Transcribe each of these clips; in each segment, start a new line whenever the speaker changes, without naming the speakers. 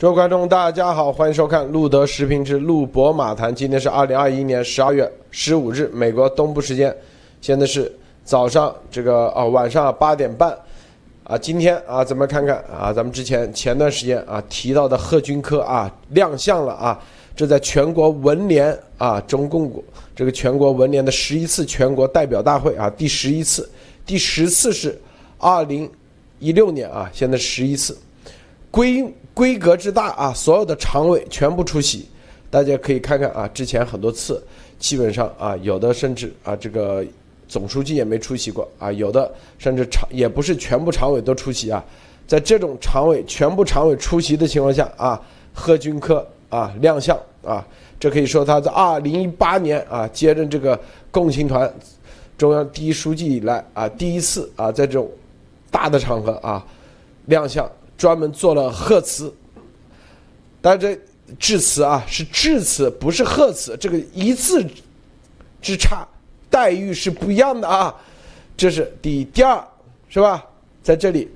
各位观众，大家好，欢迎收看路德时评之路博马谈。今天是二零二一年十二月十五日，美国东部时间，现在是早上这个啊晚上八点半啊。今天啊，咱们看看啊，咱们之前前段时间啊提到的贺军科啊亮相了啊，这在全国文联啊中共国这个全国文联的十一次全国代表大会啊第十一次，第十次是二零一六年啊，现在十一次。规规格之大啊，所有的常委全部出席，大家可以看看啊，之前很多次，基本上啊，有的甚至啊，这个总书记也没出席过啊，有的甚至常也不是全部常委都出席啊，在这种常委全部常委出席的情况下啊，贺军科啊亮相啊，这可以说他在二零一八年啊接任这个共青团中央第一书记以来啊，第一次啊在这种大的场合啊亮相。专门做了贺词，但这致辞啊是致辞，不是贺词，这个一字之差，待遇是不一样的啊。这是第第二，是吧？在这里，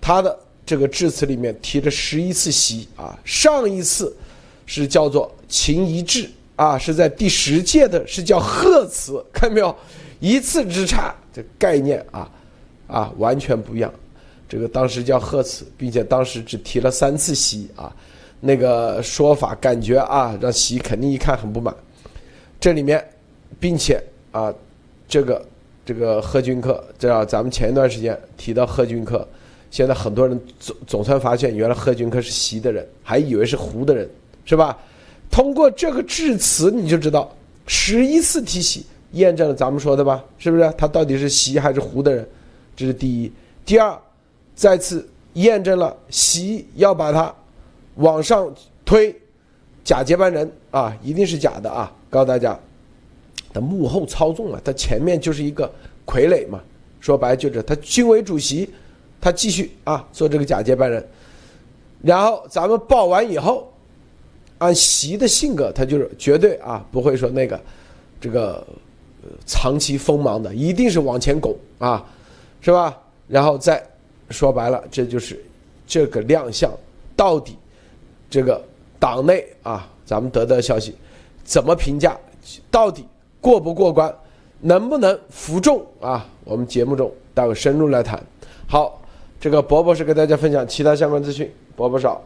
他的这个致辞里面提了十一次席啊，上一次是叫做秦一致啊，是在第十届的，是叫贺词，看到没有？一字之差，这概念啊啊完全不一样。这个当时叫贺词，并且当时只提了三次习啊，那个说法感觉啊，让习肯定一看很不满。这里面，并且啊，这个这个贺军科，这样咱们前一段时间提到贺军科，现在很多人总总算发现，原来贺军科是习的人，还以为是胡的人，是吧？通过这个致辞，你就知道十一次提习，验证了咱们说的吧？是不是？他到底是习还是胡的人？这是第一，第二。再次验证了习要把他往上推，假接班人啊，一定是假的啊！告诉大家，他幕后操纵了，他前面就是一个傀儡嘛。说白就是他军委主席，他继续啊做这个假接班人。然后咱们报完以后，按习的性格，他就是绝对啊不会说那个这个长期锋芒的，一定是往前拱啊，是吧？然后再。说白了，这就是这个亮相到底这个党内啊，咱们得到消息怎么评价？到底过不过关？能不能服众啊？我们节目中待会深入来谈。好，这个伯伯是给大家分享其他相关资讯。伯伯少。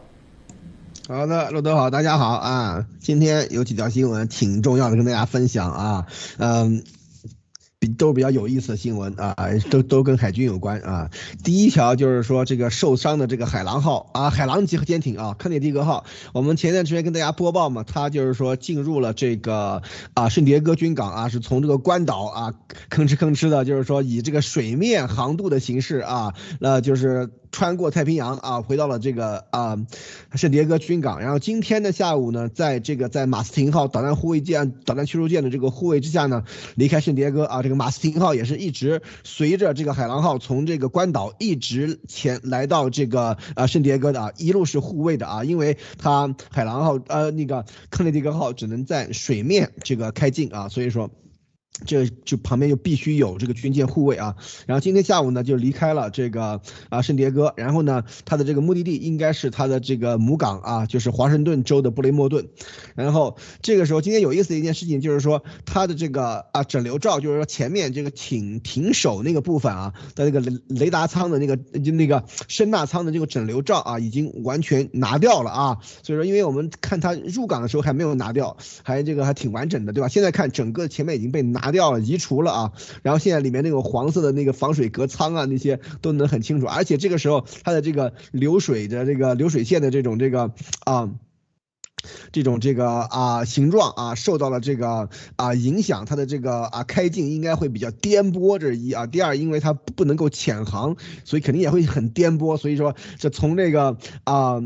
好的，陆德好，大家好啊！今天有几条新闻挺重要的，跟大家分享啊。嗯。比都比较有意思的新闻啊，都都跟海军有关啊。第一条就是说这个受伤的这个海狼号啊，海狼级舰艇啊，康涅狄格号。我们前段时间跟大家播报嘛，它就是说进入了这个啊圣迭戈军港啊，是从这个关岛啊吭哧吭哧的，就是说以这个水面航渡的形式啊，那就是。穿过太平洋啊，回到了这个啊圣迭戈军港。然后今天的下午呢，在这个在马斯廷号导弹护卫舰、导弹驱逐舰的这个护卫之下呢，离开圣迭戈啊。这马斯廷号也是一直随着这个海狼号从这个关岛一直前来到这个啊圣迭戈的啊，一路是护卫的啊，因为它海狼号呃那个克雷迪格号只能在水面这个开进啊，所以说。这就旁边就必须有这个军舰护卫啊，然后今天下午呢就离开了这个啊圣迭戈，然后呢他的这个目的地应该是他的这个母港啊，就是华盛顿州的布雷默顿，然后这个时候今天有意思的一件事情就是说他的这个啊整流罩，就是说前面这个艇艇首那个部分啊的那个雷雷达舱的那个就那个声纳舱的这个整流罩啊已经完全拿掉了啊，所以说因为我们看他入港的时候还没有拿掉，还这个还挺完整的对吧？现在看整个前面已经被拿。拿掉了，移除了啊，然后现在里面那个黄色的那个防水隔舱啊，那些都能很清楚，而且这个时候它的这个流水的这个流水线的这种这个啊，这种这个啊形状啊受到了这个啊影响，它的这个啊开镜应该会比较颠簸，这是一啊，第二因为它不能够潜航，所以肯定也会很颠簸，所以说这从这个啊。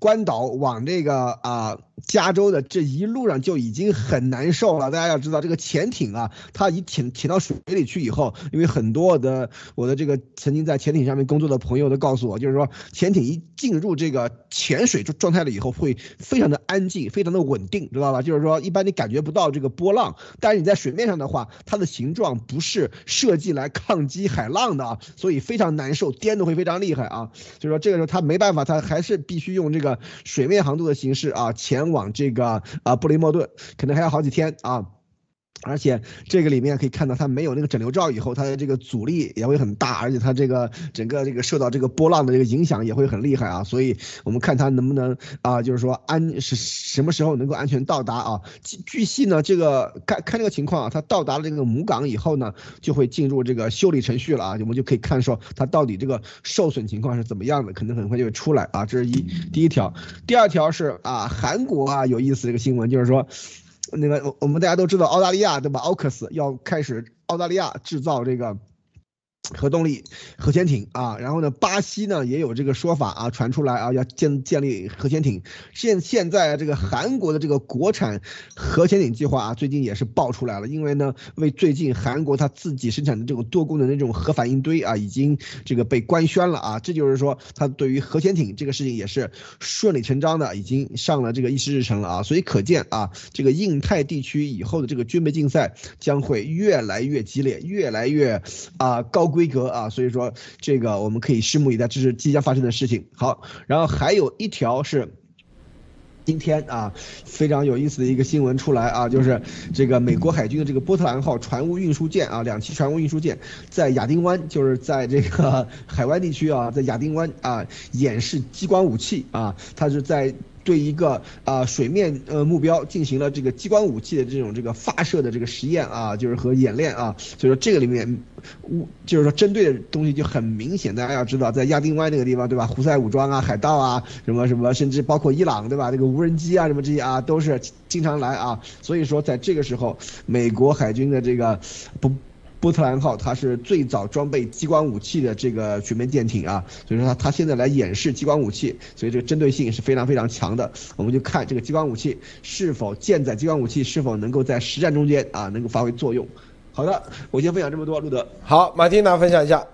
关岛往这个啊加州的这一路上就已经很难受了。大家要知道，这个潜艇啊，它一潜潜到水里去以后，因为很多的我的这个曾经在潜艇上面工作的朋友都告诉我，就是说潜艇一进入这个潜水状态了以后，会非常的安静，非常的稳定，知道吧？就是说一般你感觉不到这个波浪，但是你在水面上的话，它的形状不是设计来抗击海浪的啊，所以非常难受，颠的会非常厉害啊。就是说这个时候他没办法，他还是必须用这个水面航渡的形式啊潜。往这个啊布雷莫顿可能还要好几天啊。而且这个里面可以看到，它没有那个整流罩以后，它的这个阻力也会很大，而且它这个整个这个受到这个波浪的这个影响也会很厉害啊。所以我们看它能不能啊，就是说安是什么时候能够安全到达啊？据悉呢，这个看看这个情况啊，它到达了这个母港以后呢，就会进入这个修理程序了啊。我们就可以看说它到底这个受损情况是怎么样的，可能很快就会出来啊。这是一第一条，第二条是啊，韩国啊有意思这个新闻就是说。那个，我们大家都知道，澳大利亚对吧？奥克斯要开始澳大利亚制造这个。核动力核潜艇啊，然后呢，巴西呢也有这个说法啊，传出来啊，要建建立核潜艇。现现在这个韩国的这个国产核潜艇计划啊，最近也是爆出来了，因为呢，为最近韩国它自己生产的这种多功能的这种核反应堆啊，已经这个被官宣了啊，这就是说它对于核潜艇这个事情也是顺理成章的，已经上了这个议事日程了啊，所以可见啊，这个印太地区以后的这个军备竞赛将会越来越激烈，越来越啊高规。格啊，所以说这个我们可以拭目以待，这是即将发生的事情。好，然后还有一条是今天啊非常有意思的一个新闻出来啊，就是这个美国海军的这个波特兰号船坞运输舰啊，两栖船坞运输舰在亚丁湾，就是在这个海湾地区啊，在亚丁湾啊演示激光武器啊，它是在。对一个啊水面呃目标进行了这个激光武器的这种这个发射的这个实验啊，就是和演练啊，所以说这个里面，就是说针对的东西就很明显，大家要知道，在亚丁湾那个地方对吧？胡塞武装啊、海盗啊什么什么，甚至包括伊朗对吧？这个无人机啊什么这些啊都是经常来啊，所以说在这个时候，美国海军的这个不。波特兰号它是最早装备激光武器的这个水面舰艇啊，所以说它它现在来演示激光武器，所以这个针对性是非常非常强的。我们就看这个激光武器是否舰载激光武器是否能够在实战中间啊能够发挥作用。好的，我先分享这么多，路德。
好，马蒂娜分享一下。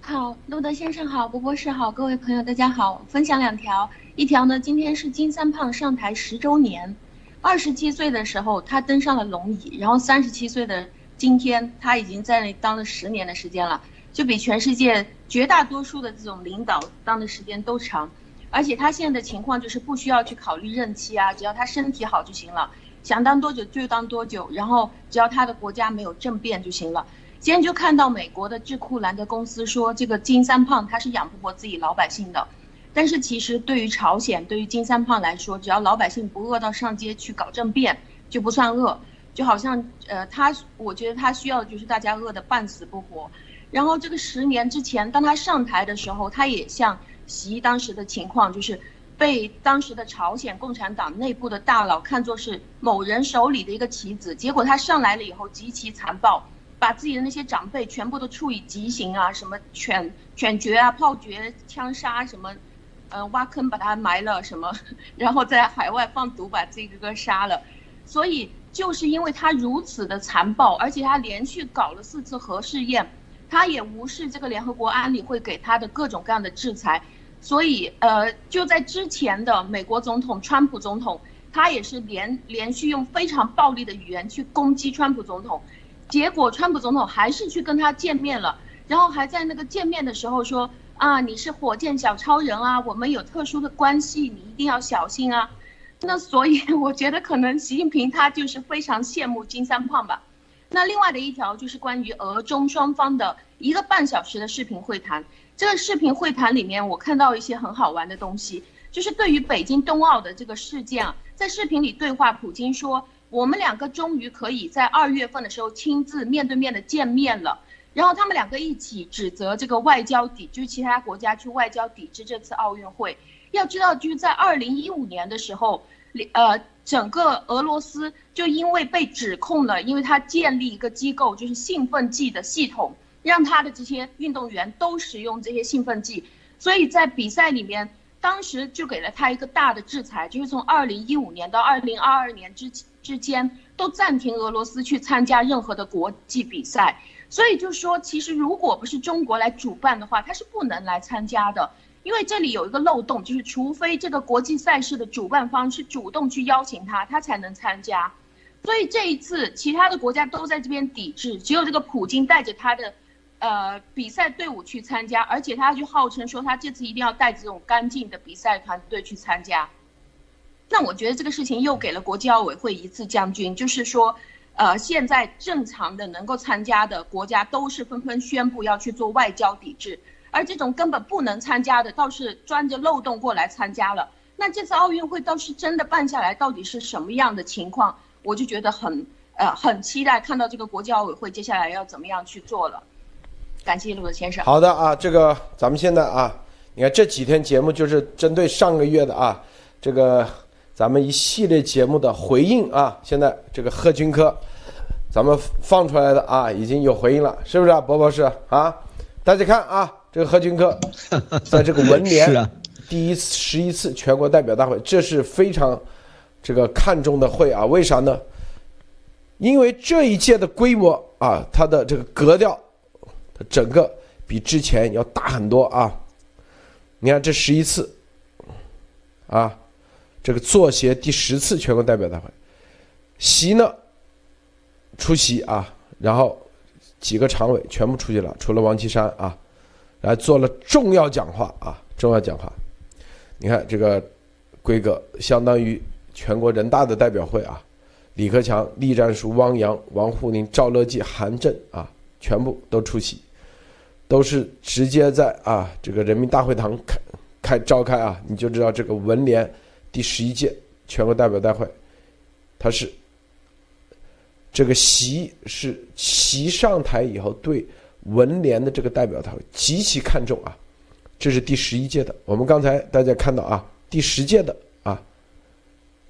好，路德先生好，博博士好，各位朋友大家好，分享两条，一条呢今天是金三胖上台十周年。二十七岁的时候，他登上了龙椅，然后三十七岁的今天，他已经在那当了十年的时间了，就比全世界绝大多数的这种领导当的时间都长。而且他现在的情况就是不需要去考虑任期啊，只要他身体好就行了，想当多久就当多久，然后只要他的国家没有政变就行了。今天就看到美国的智库兰德公司说，这个金三胖他是养不活自己老百姓的。但是其实对于朝鲜，对于金三胖来说，只要老百姓不饿到上街去搞政变，就不算饿。就好像呃，他我觉得他需要就是大家饿得半死不活。然后这个十年之前，当他上台的时候，他也像习当时的情况，就是被当时的朝鲜共产党内部的大佬看作是某人手里的一个棋子。结果他上来了以后极其残暴，把自己的那些长辈全部都处以极刑啊，什么犬犬决啊、炮决、枪杀什么。嗯，挖坑把他埋了什么，然后在海外放毒把这个哥杀了，所以就是因为他如此的残暴，而且他连续搞了四次核试验，他也无视这个联合国安理会给他的各种各样的制裁，所以呃就在之前的美国总统川普总统，他也是连连续用非常暴力的语言去攻击川普总统，结果川普总统还是去跟他见面了，然后还在那个见面的时候说。啊，你是火箭小超人啊！我们有特殊的关系，你一定要小心啊。那所以 我觉得可能习近平他就是非常羡慕金三胖吧。那另外的一条就是关于俄中双方的一个半小时的视频会谈。这个视频会谈里面，我看到一些很好玩的东西，就是对于北京冬奥的这个事件啊，在视频里对话，普京说我们两个终于可以在二月份的时候亲自面对面的见面了。然后他们两个一起指责这个外交抵，就是其他国家去外交抵制这次奥运会。要知道，就是在二零一五年的时候，呃，整个俄罗斯就因为被指控了，因为他建立一个机构，就是兴奋剂的系统，让他的这些运动员都使用这些兴奋剂，所以在比赛里面，当时就给了他一个大的制裁，就是从二零一五年到二零二二年之之间都暂停俄罗斯去参加任何的国际比赛。所以就说，其实如果不是中国来主办的话，他是不能来参加的。因为这里有一个漏洞，就是除非这个国际赛事的主办方是主动去邀请他，他才能参加。所以这一次，其他的国家都在这边抵制，只有这个普京带着他的，呃，比赛队伍去参加，而且他就号称说他这次一定要带这种干净的比赛团队去参加。那我觉得这个事情又给了国际奥委会一次将军，就是说，呃，现在正常的能够参加的国家都是纷纷宣布要去做外交抵制，而这种根本不能参加的倒是钻着漏洞过来参加了。那这次奥运会倒是真的办下来，到底是什么样的情况？我就觉得很呃很期待看到这个国际奥委会接下来要怎么样去做了。感谢陆德先生。
好的啊，这个咱们现在啊，你看这几天节目就是针对上个月的啊，这个咱们一系列节目的回应啊，现在这个贺军科，咱们放出来的啊已经有回应了，是不是啊，博博士啊？大家看啊，这个何军科 在这个文联第一次十一次全国代表大会，这是非常。这个看重的会啊，为啥呢？因为这一届的规模啊，它的这个格调，它整个比之前要大很多啊。你看这十一次，啊，这个作协第十次全国代表大会，席呢出席啊，然后几个常委全部出席了，除了王岐山啊，来做了重要讲话啊，重要讲话。你看这个规格相当于。全国人大的代表会啊，李克强、栗战书、汪洋、王沪宁、赵乐际、韩正啊，全部都出席，都是直接在啊这个人民大会堂开开召开啊，你就知道这个文联第十一届全国代表大会，它是这个习是习上台以后对文联的这个代表他会极其看重啊，这是第十一届的，我们刚才大家看到啊，第十届的啊。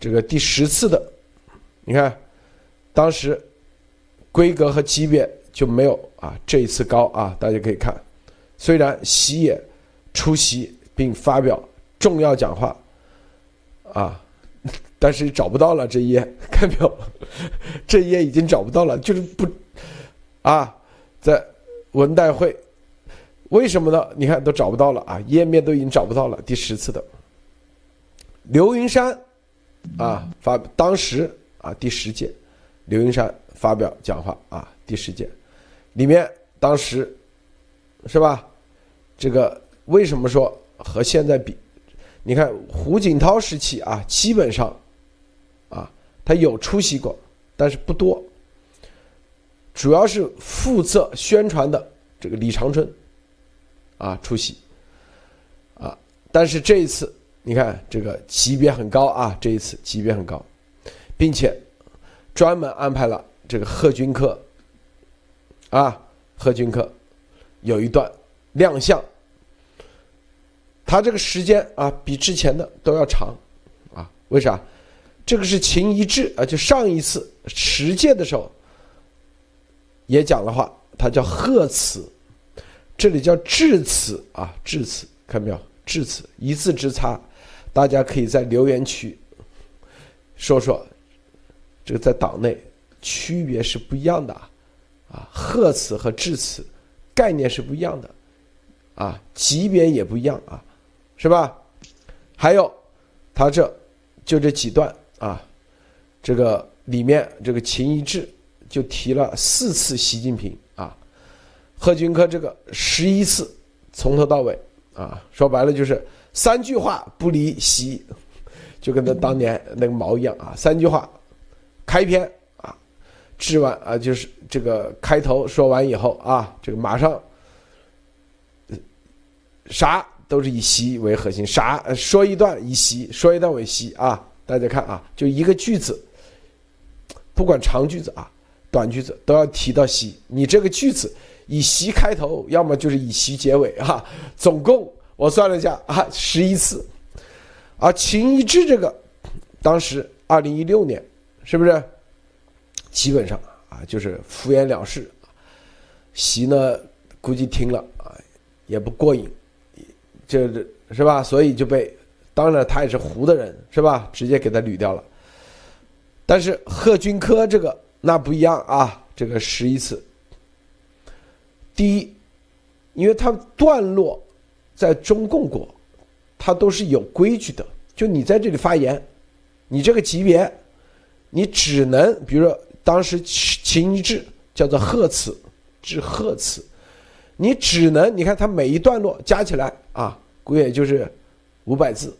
这个第十次的，你看，当时规格和级别就没有啊这一次高啊。大家可以看，虽然习也出席并发表重要讲话啊，但是找不到了这一页，看没有？这一页已经找不到了，就是不啊，在文代会，为什么呢？你看都找不到了啊，页面都已经找不到了。第十次的刘云山。啊，发当时啊，第十届，刘云山发表讲话啊，第十届，里面当时是吧？这个为什么说和现在比？你看胡锦涛时期啊，基本上，他有出席过，但是不多，主要是负责宣传的这个李长春啊出席啊，但是这一次。你看这个级别很高啊，这一次级别很高，并且专门安排了这个贺军科啊，贺军科有一段亮相，他这个时间啊比之前的都要长啊，为啥？这个是秦一智啊，就上一次十届的时候也讲了话，他叫贺词，这里叫致辞啊，致辞，看到没有？致辞一字之差。大家可以在留言区说说，这个在党内区别是不一样的啊，啊，贺词和致辞概念是不一样的，啊，级别也不一样啊，是吧？还有，他这就这几段啊，这个里面这个秦一智就提了四次习近平啊，贺军科这个十一次从头到尾啊，说白了就是。三句话不离席，就跟他当年那个毛一样啊！三句话，开篇啊，治完啊，就是这个开头说完以后啊，这个马上啥都是以习为核心，啥说一段以习，说一段为习啊！大家看啊，就一个句子，不管长句子啊、短句子，都要提到习。你这个句子以习开头，要么就是以习结尾啊，总共。我算了一下啊，十一次，啊，秦一智这个，当时二零一六年，是不是？基本上啊，就是敷衍了事，习呢估计听了啊，也不过瘾，这是吧？所以就被当然他也是胡的人，是吧？直接给他捋掉了。但是贺军科这个那不一样啊，这个十一次。第一，因为他段落在中共国，他都是有规矩的，就你在这里发言，你这个级别，你只能比如说当时秦秦一智叫做贺词，致贺词，你只能你看他每一段落加起来啊，估计也就是五百字。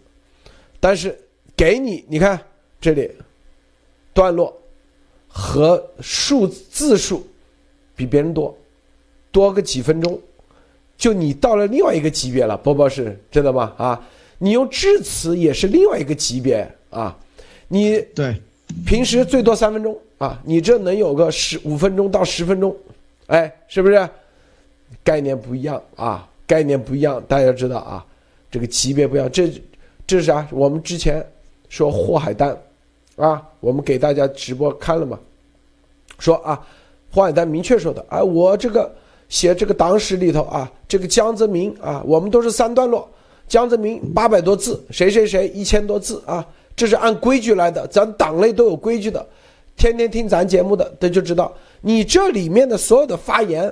但是给你，你看这里段落和数字数比别人多，多个几分钟，就你到了另外一个级别了。波波是真的吗？啊，你用致辞也是另外一个级别啊。你
对
平时最多三分钟啊，你这能有个十五分钟到十分钟，哎，是不是？概念不一样啊，概念不一样，大家知道啊，这个级别不一样，这。这是啥？我们之前说霍海丹，啊，我们给大家直播看了嘛？说啊，霍海丹明确说的，啊，我这个写这个党史里头啊，这个江泽民啊，我们都是三段落，江泽民八百多字，谁谁谁一千多字啊，这是按规矩来的，咱党内都有规矩的，天天听咱节目的，他就知道你这里面的所有的发言，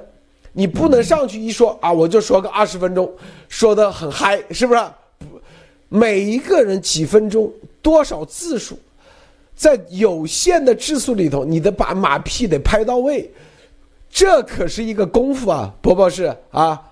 你不能上去一说啊，我就说个二十分钟，说的很嗨，是不是？每一个人几分钟多少字数，在有限的字数里头，你得把马屁得拍到位，这可是一个功夫啊，博博士啊，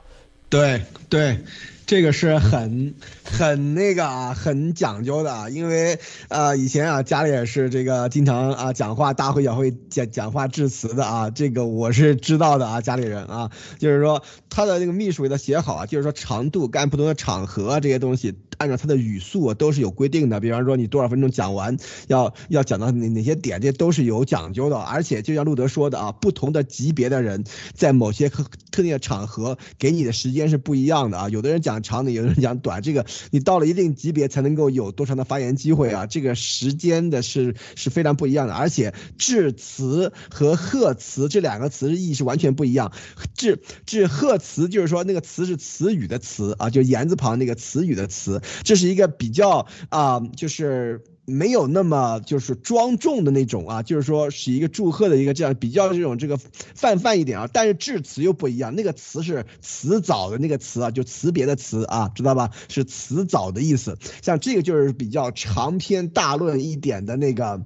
对对。这个是很很那个啊，很讲究的，因为呃以前啊家里也是这个经常啊讲话大会小会讲讲话致辞的啊，这个我是知道的啊，家里人啊，就是说他的那个秘书给他写好啊，就是说长度干不同的场合这些东西，按照他的语速都是有规定的，比方说你多少分钟讲完，要要讲到哪哪些点，这都是有讲究的，而且就像路德说的啊，不同的级别的人在某些特定的场合给你的时间是不一样的啊，有的人讲。长的，有的人讲短，这个你到了一定级别才能够有多长的发言机会啊？这个时间的是是非常不一样的，而且致辞和贺词这两个词的意义是完全不一样。致致贺词就是说那个词是词语的词啊，就言字旁那个词语的词，这是一个比较啊，就是。没有那么就是庄重的那种啊，就是说是一个祝贺的一个这样比较这种这个泛泛一点啊，但是致辞又不一样，那个词是辞藻的那个词啊，就辞别的词啊，知道吧？是辞藻的意思。像这个就是比较长篇大论一点的那个，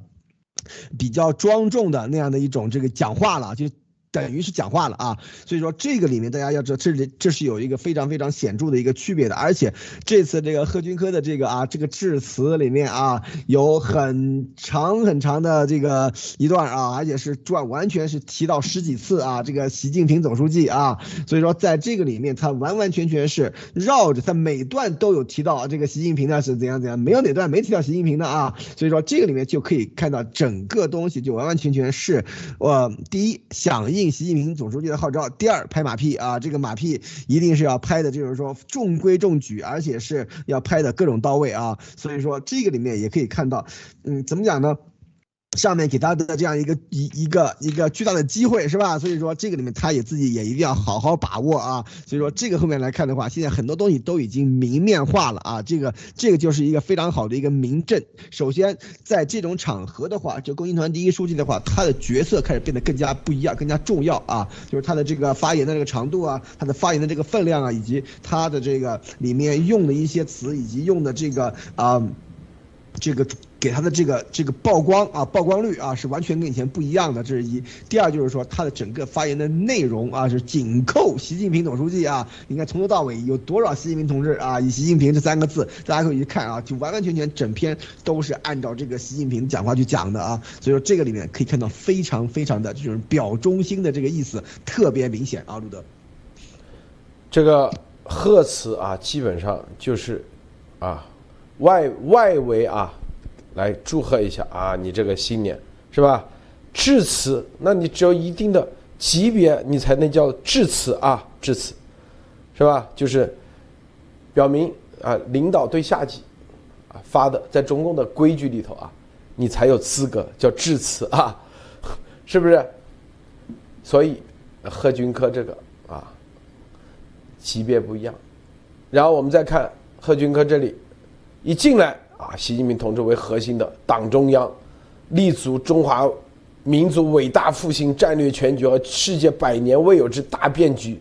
比较庄重的那样的一种这个讲话了，就。等于是讲话了啊，所以说这个里面大家要知道，这里这是有一个非常非常显著的一个区别的，而且这次这个贺军科的这个啊这个致辞里面啊有很长很长的这个一段啊，而且是转完全是提到十几次啊这个习近平总书记啊，所以说在这个里面他完完全全是绕着他每段都有提到这个习近平的是怎样怎样，没有哪段没提到习近平的啊，所以说这个里面就可以看到整个东西就完完全全是我第一响应。应习近平总书记的号召，第二拍马屁啊，这个马屁一定是要拍的，就是说中规中矩，而且是要拍的各种到位啊。所以说这个里面也可以看到，嗯，怎么讲呢？上面给他的这样一个一一个一个巨大的机会是吧？所以说这个里面他也自己也一定要好好把握啊。所以说这个后面来看的话，现在很多东西都已经明面化了啊。这个这个就是一个非常好的一个明证。首先在这种场合的话，就共青团第一书记的话，他的角色开始变得更加不一样，更加重要啊。就是他的这个发言的这个长度啊，他的发言的这个分量啊，以及他的这个里面用的一些词，以及用的这个啊。这个给他的这个这个曝光啊，曝光率啊是完全跟以前不一样的，这是一。第二就是说他的整个发言的内容啊是紧扣习近平总书记啊，你看从头到尾有多少习近平同志啊，以习近平这三个字，大家可以去看啊，就完完全全整篇都是按照这个习近平讲话去讲的啊，所以说这个里面可以看到非常非常的这种表忠心的这个意思特别明显啊，路德。
这个贺词啊，基本上就是啊。外外围啊，来祝贺一下啊！你这个新年是吧？致辞，那你只有一定的级别，你才能叫致辞啊！致辞，是吧？就是表明啊，领导对下级啊发的，在中共的规矩里头啊，你才有资格叫致辞啊，是不是？所以贺军科这个啊，级别不一样。然后我们再看贺军科这里。一进来啊，习近平同志为核心的党中央，立足中华民族伟大复兴战略全局和世界百年未有之大变局，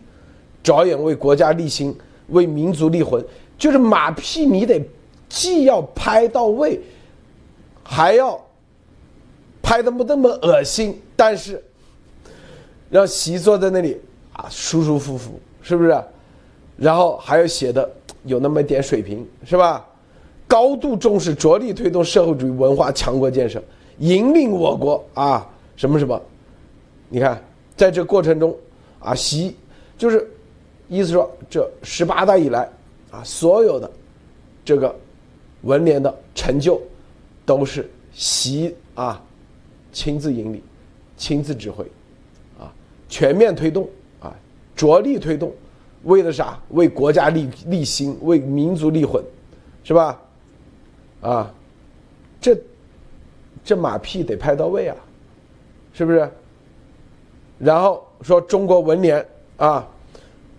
着眼为国家立心，为民族立魂。就是马屁，你得既要拍到位，还要拍的不那么恶心，但是让习坐在那里啊，舒舒服服，是不是？然后还要写的有那么一点水平，是吧？高度重视，着力推动社会主义文化强国建设，引领我国啊什么什么？你看，在这过程中啊，习就是意思说，这十八大以来啊，所有的这个文联的成就都是习啊亲自引领、亲自指挥啊，全面推动啊，着力推动。为了啥？为国家立立心，为民族立魂，是吧？啊，这这马屁得拍到位啊，是不是？然后说中国文联啊，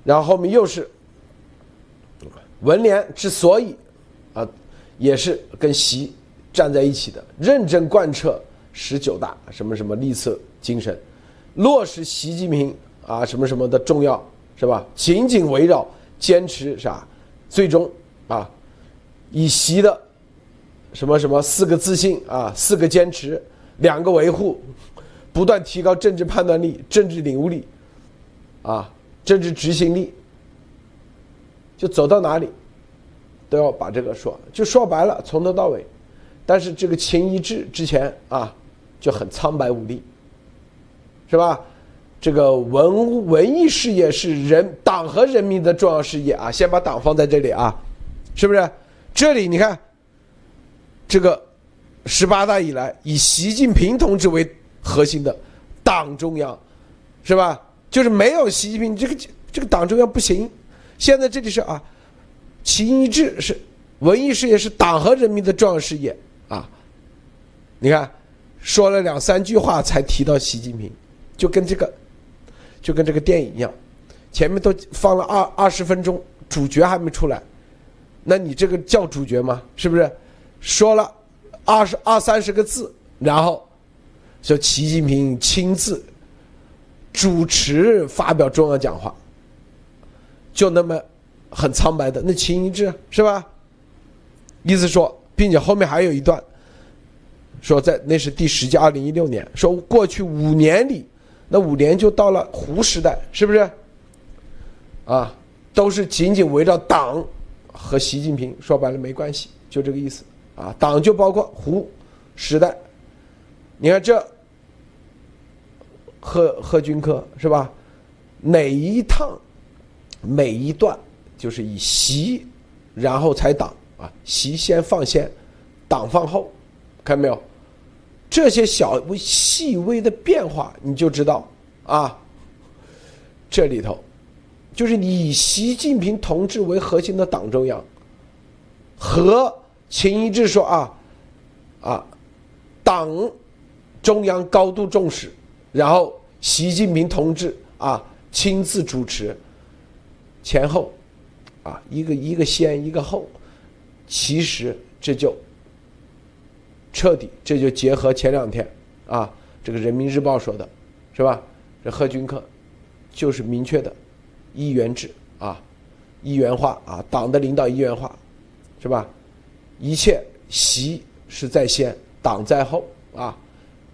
然后后面又是文联之所以啊，也是跟习站在一起的，认真贯彻十九大什么什么立策精神，落实习近平啊什么什么的重要。是吧？紧紧围绕，坚持啥？最终啊，以习的什么什么四个自信啊，四个坚持，两个维护，不断提高政治判断力、政治领悟力，啊，政治执行力，就走到哪里都要把这个说，就说白了，从头到尾。但是这个秦一智之前啊，就很苍白无力，是吧？这个文文艺事业是人党和人民的重要事业啊！先把党放在这里啊，是不是？这里你看，这个十八大以来以习近平同志为核心的党中央，是吧？就是没有习近平，这个这个党中央不行。现在这里是啊，秦一智是文艺事业是党和人民的重要事业啊！你看，说了两三句话才提到习近平，就跟这个。就跟这个电影一样，前面都放了二二十分钟，主角还没出来，那你这个叫主角吗？是不是？说了二十二三十个字，然后说习近平亲自主持发表重要讲话，就那么很苍白的那秦一致是吧？意思说，并且后面还有一段，说在那是第十届二零一六年，说过去五年里。那五年就到了胡时代，是不是？啊，都是紧紧围绕党和习近平，说白了没关系，就这个意思啊。党就包括胡时代，你看这贺贺军科是吧？哪一趟每一段就是以习，然后才党啊，习先放先，党放后，看到没有？这些小微细微的变化，你就知道啊。这里头，就是以习近平同志为核心的党中央，和秦一致说啊，啊，党中央高度重视，然后习近平同志啊亲自主持，前后，啊一个一个先一个后，其实这就。彻底，这就结合前两天啊，这个人民日报说的，是吧？这贺军科就是明确的一元制啊，一元化啊，党的领导一元化，是吧？一切习是在先，党在后啊。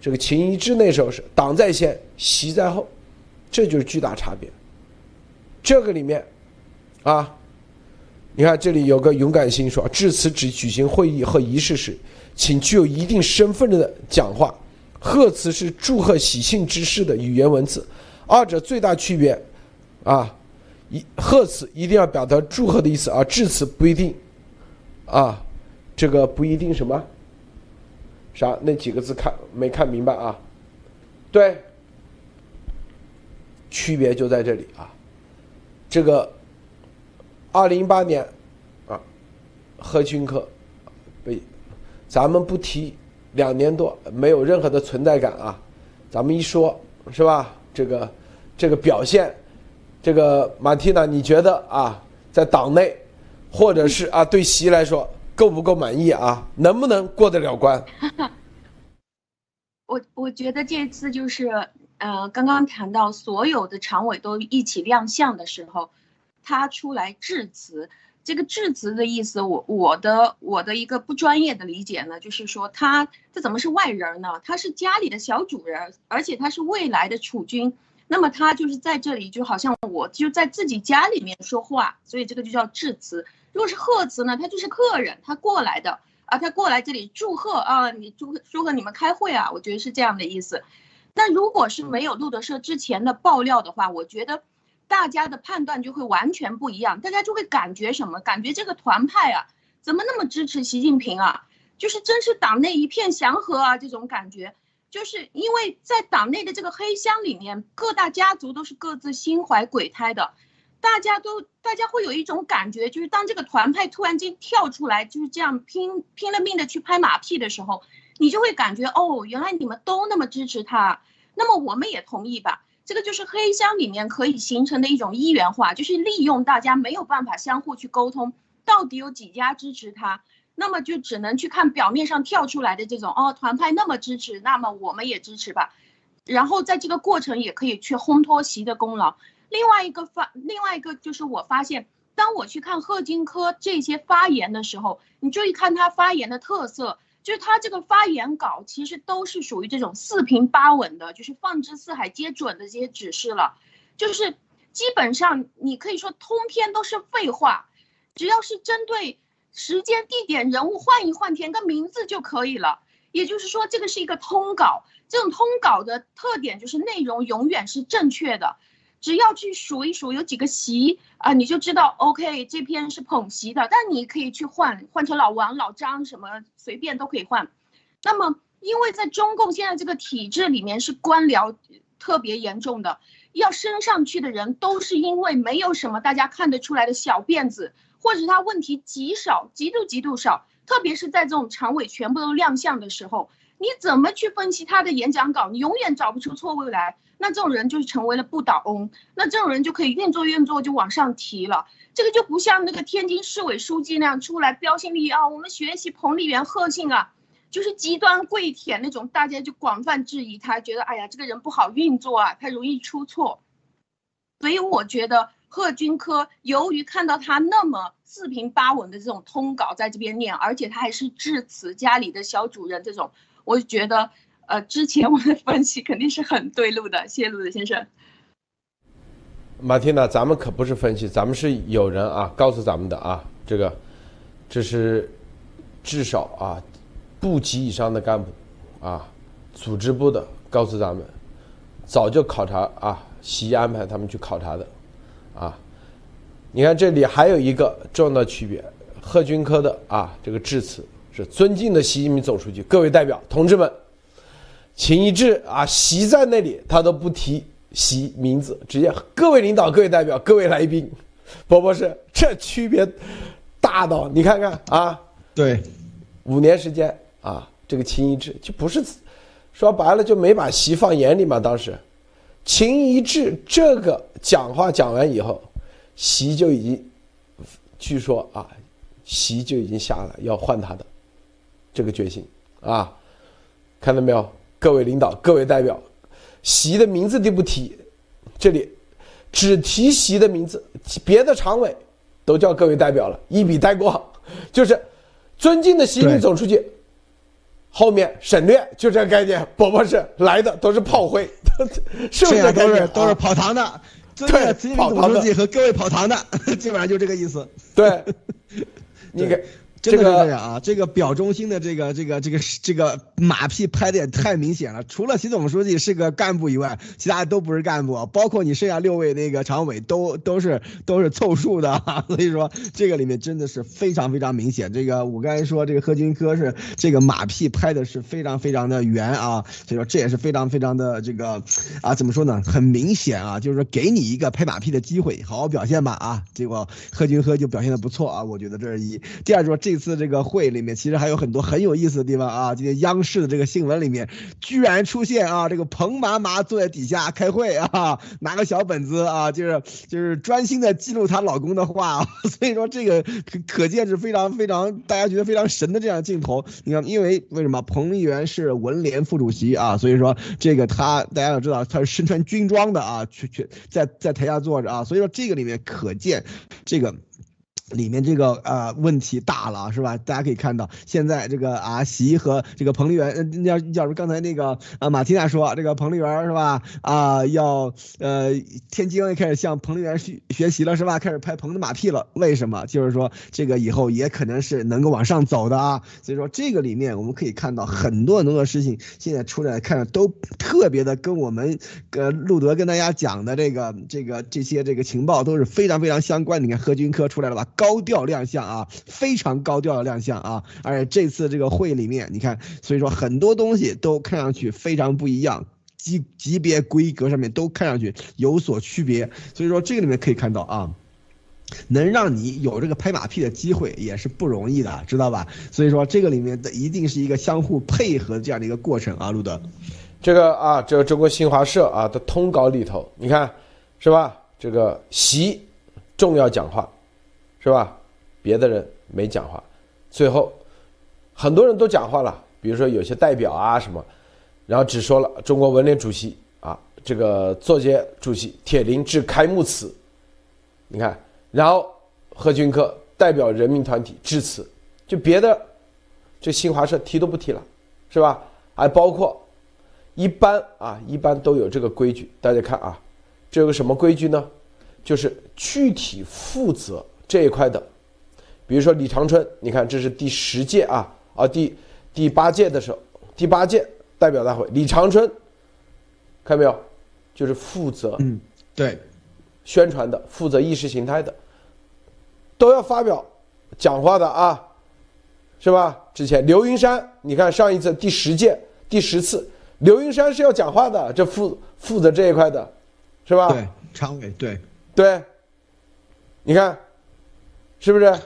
这个秦一之那时候是党在先，习在后，这就是巨大差别。这个里面啊，你看这里有个勇敢心说，致辞只举行会议和仪式时。请具有一定身份的讲话，贺词是祝贺喜庆之事的语言文字，二者最大区别，啊，一贺词一定要表达祝贺的意思，而致辞不一定，啊，这个不一定什么，啥那几个字看没看明白啊？对，区别就在这里啊，这个二零一八年啊，贺军科被。咱们不提两年多没有任何的存在感啊，咱们一说是吧？这个这个表现，这个马蒂娜，你觉得啊，在党内或者是啊对习来说够不够满意啊？能不能过得了关？
我我觉得这次就是，呃，刚刚谈到所有的常委都一起亮相的时候，他出来致辞。这个致辞的意思，我我的我的一个不专业的理解呢，就是说他这怎么是外人呢？他是家里的小主人，而且他是未来的储君。那么他就是在这里，就好像我就在自己家里面说话，所以这个就叫致辞。如果是贺词呢，他就是客人，他过来的啊，他过来这里祝贺啊，你祝祝贺你们开会啊，我觉得是这样的意思。那如果是没有路德社之前的爆料的话，我觉得。大家的判断就会完全不一样，大家就会感觉什么？感觉这个团派啊，怎么那么支持习近平啊？就是真是党内一片祥和啊，这种感觉，就是因为在党内的这个黑箱里面，各大家族都是各自心怀鬼胎的，大家都大家会有一种感觉，就是当这个团派突然间跳出来，就是这样拼拼了命的去拍马屁的时候，你就会感觉哦，原来你们都那么支持他，那么我们也同意吧。这个就是黑箱里面可以形成的一种一元化，就是利用大家没有办法相互去沟通，到底有几家支持他，那么就只能去看表面上跳出来的这种哦，团派那么支持，那么我们也支持吧。然后在这个过程也可以去烘托习的功劳。另外一个发，另外一个就是我发现，当我去看贺金科这些发言的时候，你注意看他发言的特色。就是他这个发言稿其实都是属于这种四平八稳的，就是放之四海皆准的这些指示了，就是基本上你可以说通篇都是废话，只要是针对时间、地点、人物换一换，填个名字就可以了。也就是说，这个是一个通稿，这种通稿的特点就是内容永远是正确的。只要去数一数有几个席啊，你就知道 OK 这篇是捧席的。但你可以去换换成老王、老张什么，随便都可以换。那么，因为在中共现在这个体制里面是官僚特别严重的，要升上去的人都是因为没有什么大家看得出来的小辫子，或者他问题极少、极度极度少。特别是在这种常委全部都亮相的时候，你怎么去分析他的演讲稿？你永远找不出错位来。那这种人就成为了不倒翁，那这种人就可以运作运作就往上提了。这个就不像那个天津市委书记那样出来标新立异啊，我们学习彭丽媛、贺信啊，就是极端跪舔那种，大家就广泛质疑他，觉得哎呀这个人不好运作啊，他容易出错。所以我觉得贺军科由于看到他那么四平八稳的这种通稿在这边念，而且他还是致辞家里的小主人这种，我觉得。呃，之前我的分析肯定是很对路的，谢谢路子先生。
马蒂娜，咱们可不是分析，咱们是有人啊告诉咱们的啊，这个这是至少啊部级以上的干部啊，组织部的告诉咱们，早就考察啊，习安排他们去考察的啊。你看这里还有一个重要的区别，贺军科的啊这个致辞是尊敬的习近平总书记，各位代表同志们。秦一致啊，习在那里，他都不提习名字，直接各位领导、各位代表、各位来宾，博博士，这区别大到你看看啊，
对，
五年时间啊，这个秦一致就不是说白了就没把习放眼里嘛。当时秦一致这个讲话讲完以后，习就已经据说啊，习就已经下了要换他的这个决心啊，看到没有？各位领导、各位代表，习的名字都不提，这里只提习的名字，别的常委都叫各位代表了，一笔带过，就是尊敬的习近平总书记，后面省略，就这个概念。宝宝是来的都是炮灰，是不是
都是都是跑堂的？对，习近平总书记和各位跑堂的，基本上就这个意思。
对，你给。
这个啊！这个表忠心的这个这个这个这个马屁拍的也太明显了。除了习总书记是个干部以外，其他都不是干部，包括你剩下六位那个常委都都是都是凑数的。所以说这个里面真的是非常非常明显。这个我刚才说这个贺军科是这个马屁拍的是非常非常的圆啊，所以说这也是非常非常的这个啊怎么说呢？很明显啊，就是说给你一个拍马屁的机会，好好表现吧啊！结果贺军科就表现的不错啊，我觉得这是一。第二说这。这次这个会里面，其实还有很多很有意思的地方啊。今天央视的这个新闻里面，居然出现啊，这个彭妈妈坐在底下开会啊，拿个小本子啊，就是就是专心的记录她老公的话。所以说这个可可见是非常非常大家觉得非常神的这样镜头。你看，因为为什么彭丽媛是文联副主席啊？所以说这个他大家要知道他是身穿军装的啊，去去在在台下坐着啊。所以说这个里面可见这个。里面这个呃问题大了是吧？大家可以看到，现在这个啊习和这个彭丽媛，要要是刚才那个啊马蒂娜说这个彭丽媛是吧？啊要呃天津也开始向彭丽媛学学习了是吧？开始拍彭的马屁了，为什么？就是说这个以后也可能是能够往上走的啊。所以说这个里面我们可以看到很多很多的事情，现在出来看都特别的跟我们呃路德跟大家讲的这个这个这些这个情报都是非常非常相关。你看何军科出来了吧？高调亮相啊，非常高调的亮相啊！而且这次这个会里面，你看，所以说很多东西都看上去非常不一样，级级别规格上面都看上去有所区别。所以说这个里面可以看到啊，能让你有这个拍马屁的机会也是不容易的，知道吧？所以说这个里面的一定是一个相互配合这样的一个过程啊，路德。
这个啊，这个中国新华社啊的通稿里头，你看是吧？这个习重要讲话。是吧？别的人没讲话，最后很多人都讲话了，比如说有些代表啊什么，然后只说了中国文联主席啊，这个作协主席铁林致开幕词，你看，然后贺军科代表人民团体致辞，就别的这新华社提都不提了，是吧？还包括一般啊，一般都有这个规矩，大家看啊，这有个什么规矩呢？就是具体负责。这一块的，比如说李长春，你看这是第十届啊啊第第八届的时候，第八届代表大会，李长春，看到没有，就是负责
嗯对
宣传的，负责意识形态的，都要发表讲话的啊，是吧？之前刘云山，你看上一次第十届第十次，刘云山是要讲话的，这负负责这一块的，是吧？
对，常委对
对，你看。是不是？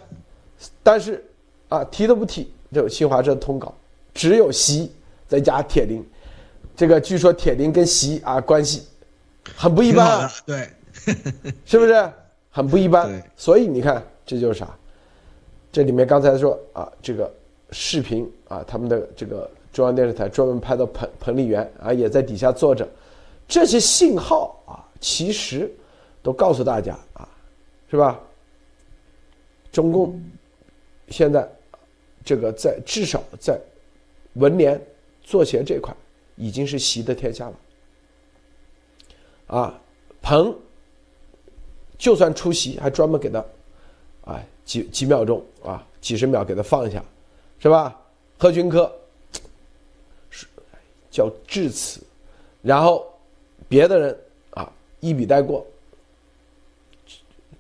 但是，啊，提都不提，就新华社通稿，只有习在加铁林，这个据说铁林跟习啊关系很不一般，
对，
是不是很不一般？
对，
所以你看这就是啥？这里面刚才说啊，这个视频啊，他们的这个中央电视台专门拍到彭彭丽媛啊，也在底下坐着，这些信号啊，其实都告诉大家啊，是吧？中共现在这个在至少在文联、作协这块已经是习的天下了。啊，彭就算出席，还专门给他啊几几秒钟啊几十秒给他放一下，是吧？贺军科是叫致辞，然后别的人啊一笔带过。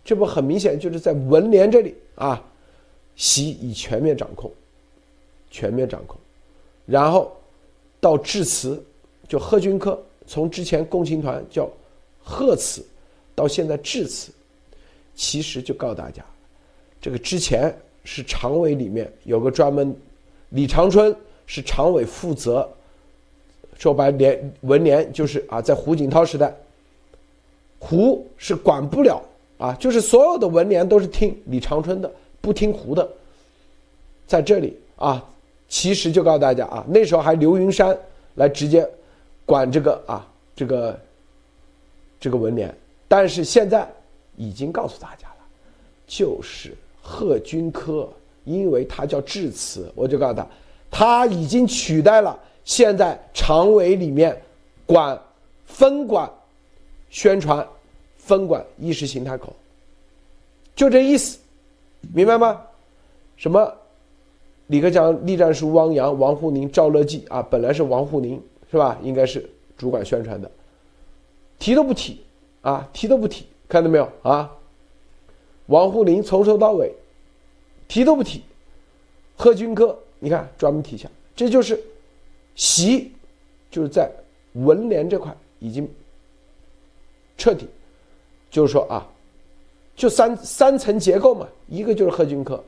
这不很明显就是在文联这里啊，习已全面掌控，全面掌控，然后到致辞，就贺军科从之前共青团叫贺词，到现在致辞，其实就告诉大家，这个之前是常委里面有个专门，李长春是常委负责，说白联文联就是啊，在胡锦涛时代，胡是管不了。啊，就是所有的文联都是听李长春的，不听胡的。在这里啊，其实就告诉大家啊，那时候还刘云山来直接管这个啊，这个这个文联，但是现在已经告诉大家了，就是贺军科，因为他叫致辞，我就告诉他，他已经取代了现在常委里面管分管宣传。分管意识形态口，就这意思，明白吗？什么？李克强、栗战书、汪洋、王沪宁、赵乐际啊，本来是王沪宁是吧？应该是主管宣传的，提都不提啊，提都不提，看到没有啊？王沪宁从头到尾提都不提，贺军科你看专门提一下，这就是习就是在文联这块已经彻底。就是说啊，就三三层结构嘛，一个就是贺军科，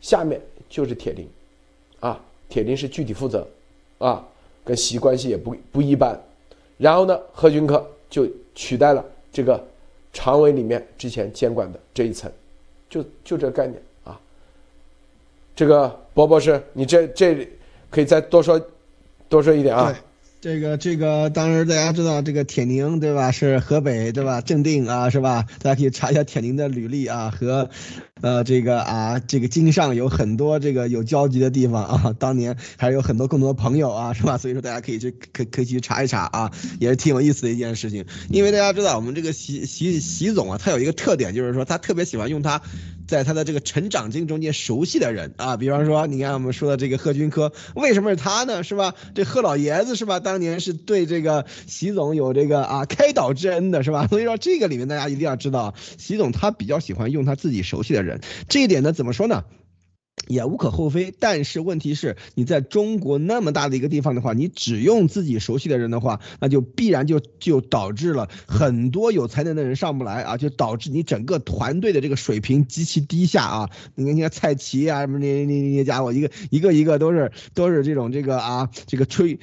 下面就是铁林，啊，铁林是具体负责，啊，跟习关系也不不一般。然后呢，贺军科就取代了这个常委里面之前监管的这一层，就就这概念啊。这个博博士，你这这可以再多说多说一点啊。
这个这个，当然大家知道这个铁宁对吧？是河北对吧？正定啊是吧？大家可以查一下铁宁的履历啊，和，呃这个啊这个经上有很多这个有交集的地方啊，当年还有很多共同的朋友啊是吧？所以说大家可以去可可以去查一查啊，也是挺有意思的一件事情。因为大家知道我们这个习习习总啊，他有一个特点，就是说他特别喜欢用他。在他的这个成长经中间熟悉的人啊，比方说，你看我们说的这个贺军科，为什么是他呢？是吧？这贺老爷子是吧？当年是对这个习总有这个啊开导之恩的是吧？所以说这个里面大家一定要知道，习总他比较喜欢用他自己熟悉的人，这一点呢怎么说呢？也无可厚非，但是问题是，你在中国那么大的一个地方的话，你只用自己熟悉的人的话，那就必然就就导致了很多有才能的人上不来啊，就导致你整个团队的这个水平极其低下啊。你看，你看蔡奇啊，什么那那那些家伙，一个一个一个都是都是这种这个啊，这个吹。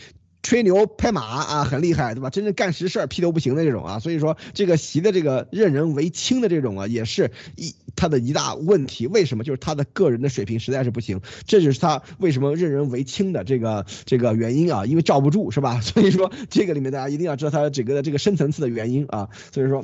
吹牛拍马啊，很厉害，对吧？真正干实事儿屁都不行的这种啊，所以说这个习的这个任人唯亲的这种啊，也是一他的一大问题。为什么？就是他的个人的水平实在是不行，这就是他为什么任人唯亲的这个这个原因啊，因为罩不住是吧？所以说这个里面大家一定要知道他整个的这个深层次的原因啊，所以说。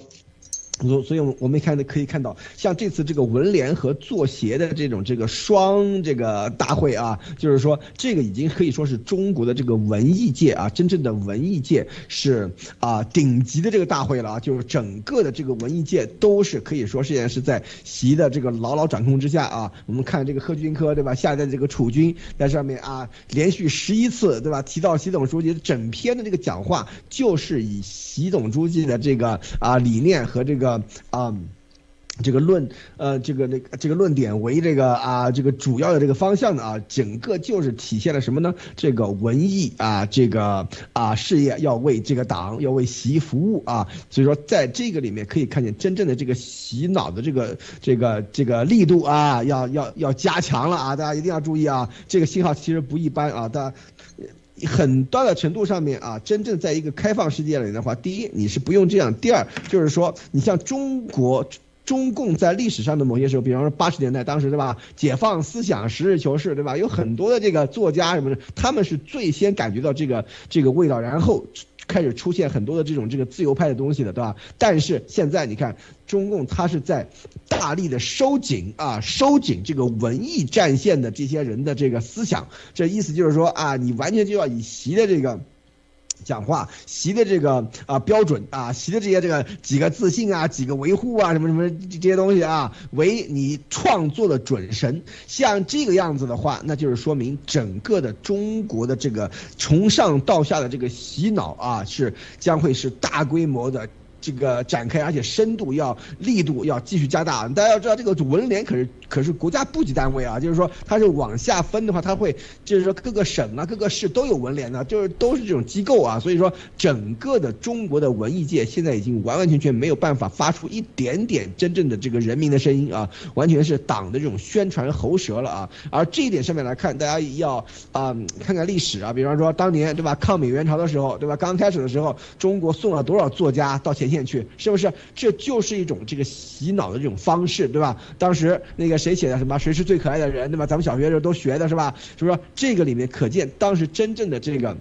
所所以，我我们看的可以看到，像这次这个文联和作协的这种这个双这个大会啊，就是说这个已经可以说是中国的这个文艺界啊，真正的文艺界是啊顶级的这个大会了啊，就是整个的这个文艺界都是可以说现在是在习的这个牢牢掌控之下啊。我们看这个贺军科对吧，下在这个楚军在上面啊，连续十一次对吧提到习总书记整篇的这个讲话，就是以习总书记的这个啊理念和这个。啊，这个论呃，这个那个这个论点为这个啊，这个主要的这个方向的啊，整个就是体现了什么呢？这个文艺啊，这个啊事业要为这个党要为习服务啊，所以说在这个里面可以看见真正的这个洗脑的这个这个这个力度啊，要要要加强了啊，大家一定要注意啊，这个信号其实不一般啊，大家。很大的程度上面啊，真正在一个开放世界里的话，第一你是不用这样，第二就是说，你像中国中共在历史上的某些时候，比方说八十年代当时对吧，解放思想，实事求是对吧，有很多的这个作家什么的，他们是最先感觉到这个这个味道，然后。开始出现很多的这种这个自由派的东西的，对吧？但是现在你看，中共它是在大力的收紧啊，收紧这个文艺战线的这些人的这个思想，这意思就是说啊，你完全就要以习的这个。讲话习的这个啊标准啊，习的这些这个几个自信啊，几个维护啊，什么什么这些东西啊，为你创作的准神。像这个样子的话，那就是说明整个的中国的这个从上到下的这个洗脑啊，是将会是大规模的。这个展开，而且深度要力度要继续加大。大家要知道，这个文联可是可是国家部级单位啊，就是说它是往下分的话，它会就是说各个省啊、各个市都有文联的，就是都是这种机构啊。所以说，整个的中国的文艺界现在已经完完全全没有办法发出一点点真正的这个人民的声音啊，完全是党的这种宣传喉舌了啊。而这一点上面来看，大家要啊看看历史啊，比方说当年对吧，抗美援朝的时候对吧，刚开始的时候，中国送了多少作家到前。骗去是不是？这就是一种这个洗脑的这种方式，对吧？当时那个谁写的什么“谁是最可爱的人”，对吧？咱们小学的时候都学的是吧？是不是？这个里面可见当时真正的这个。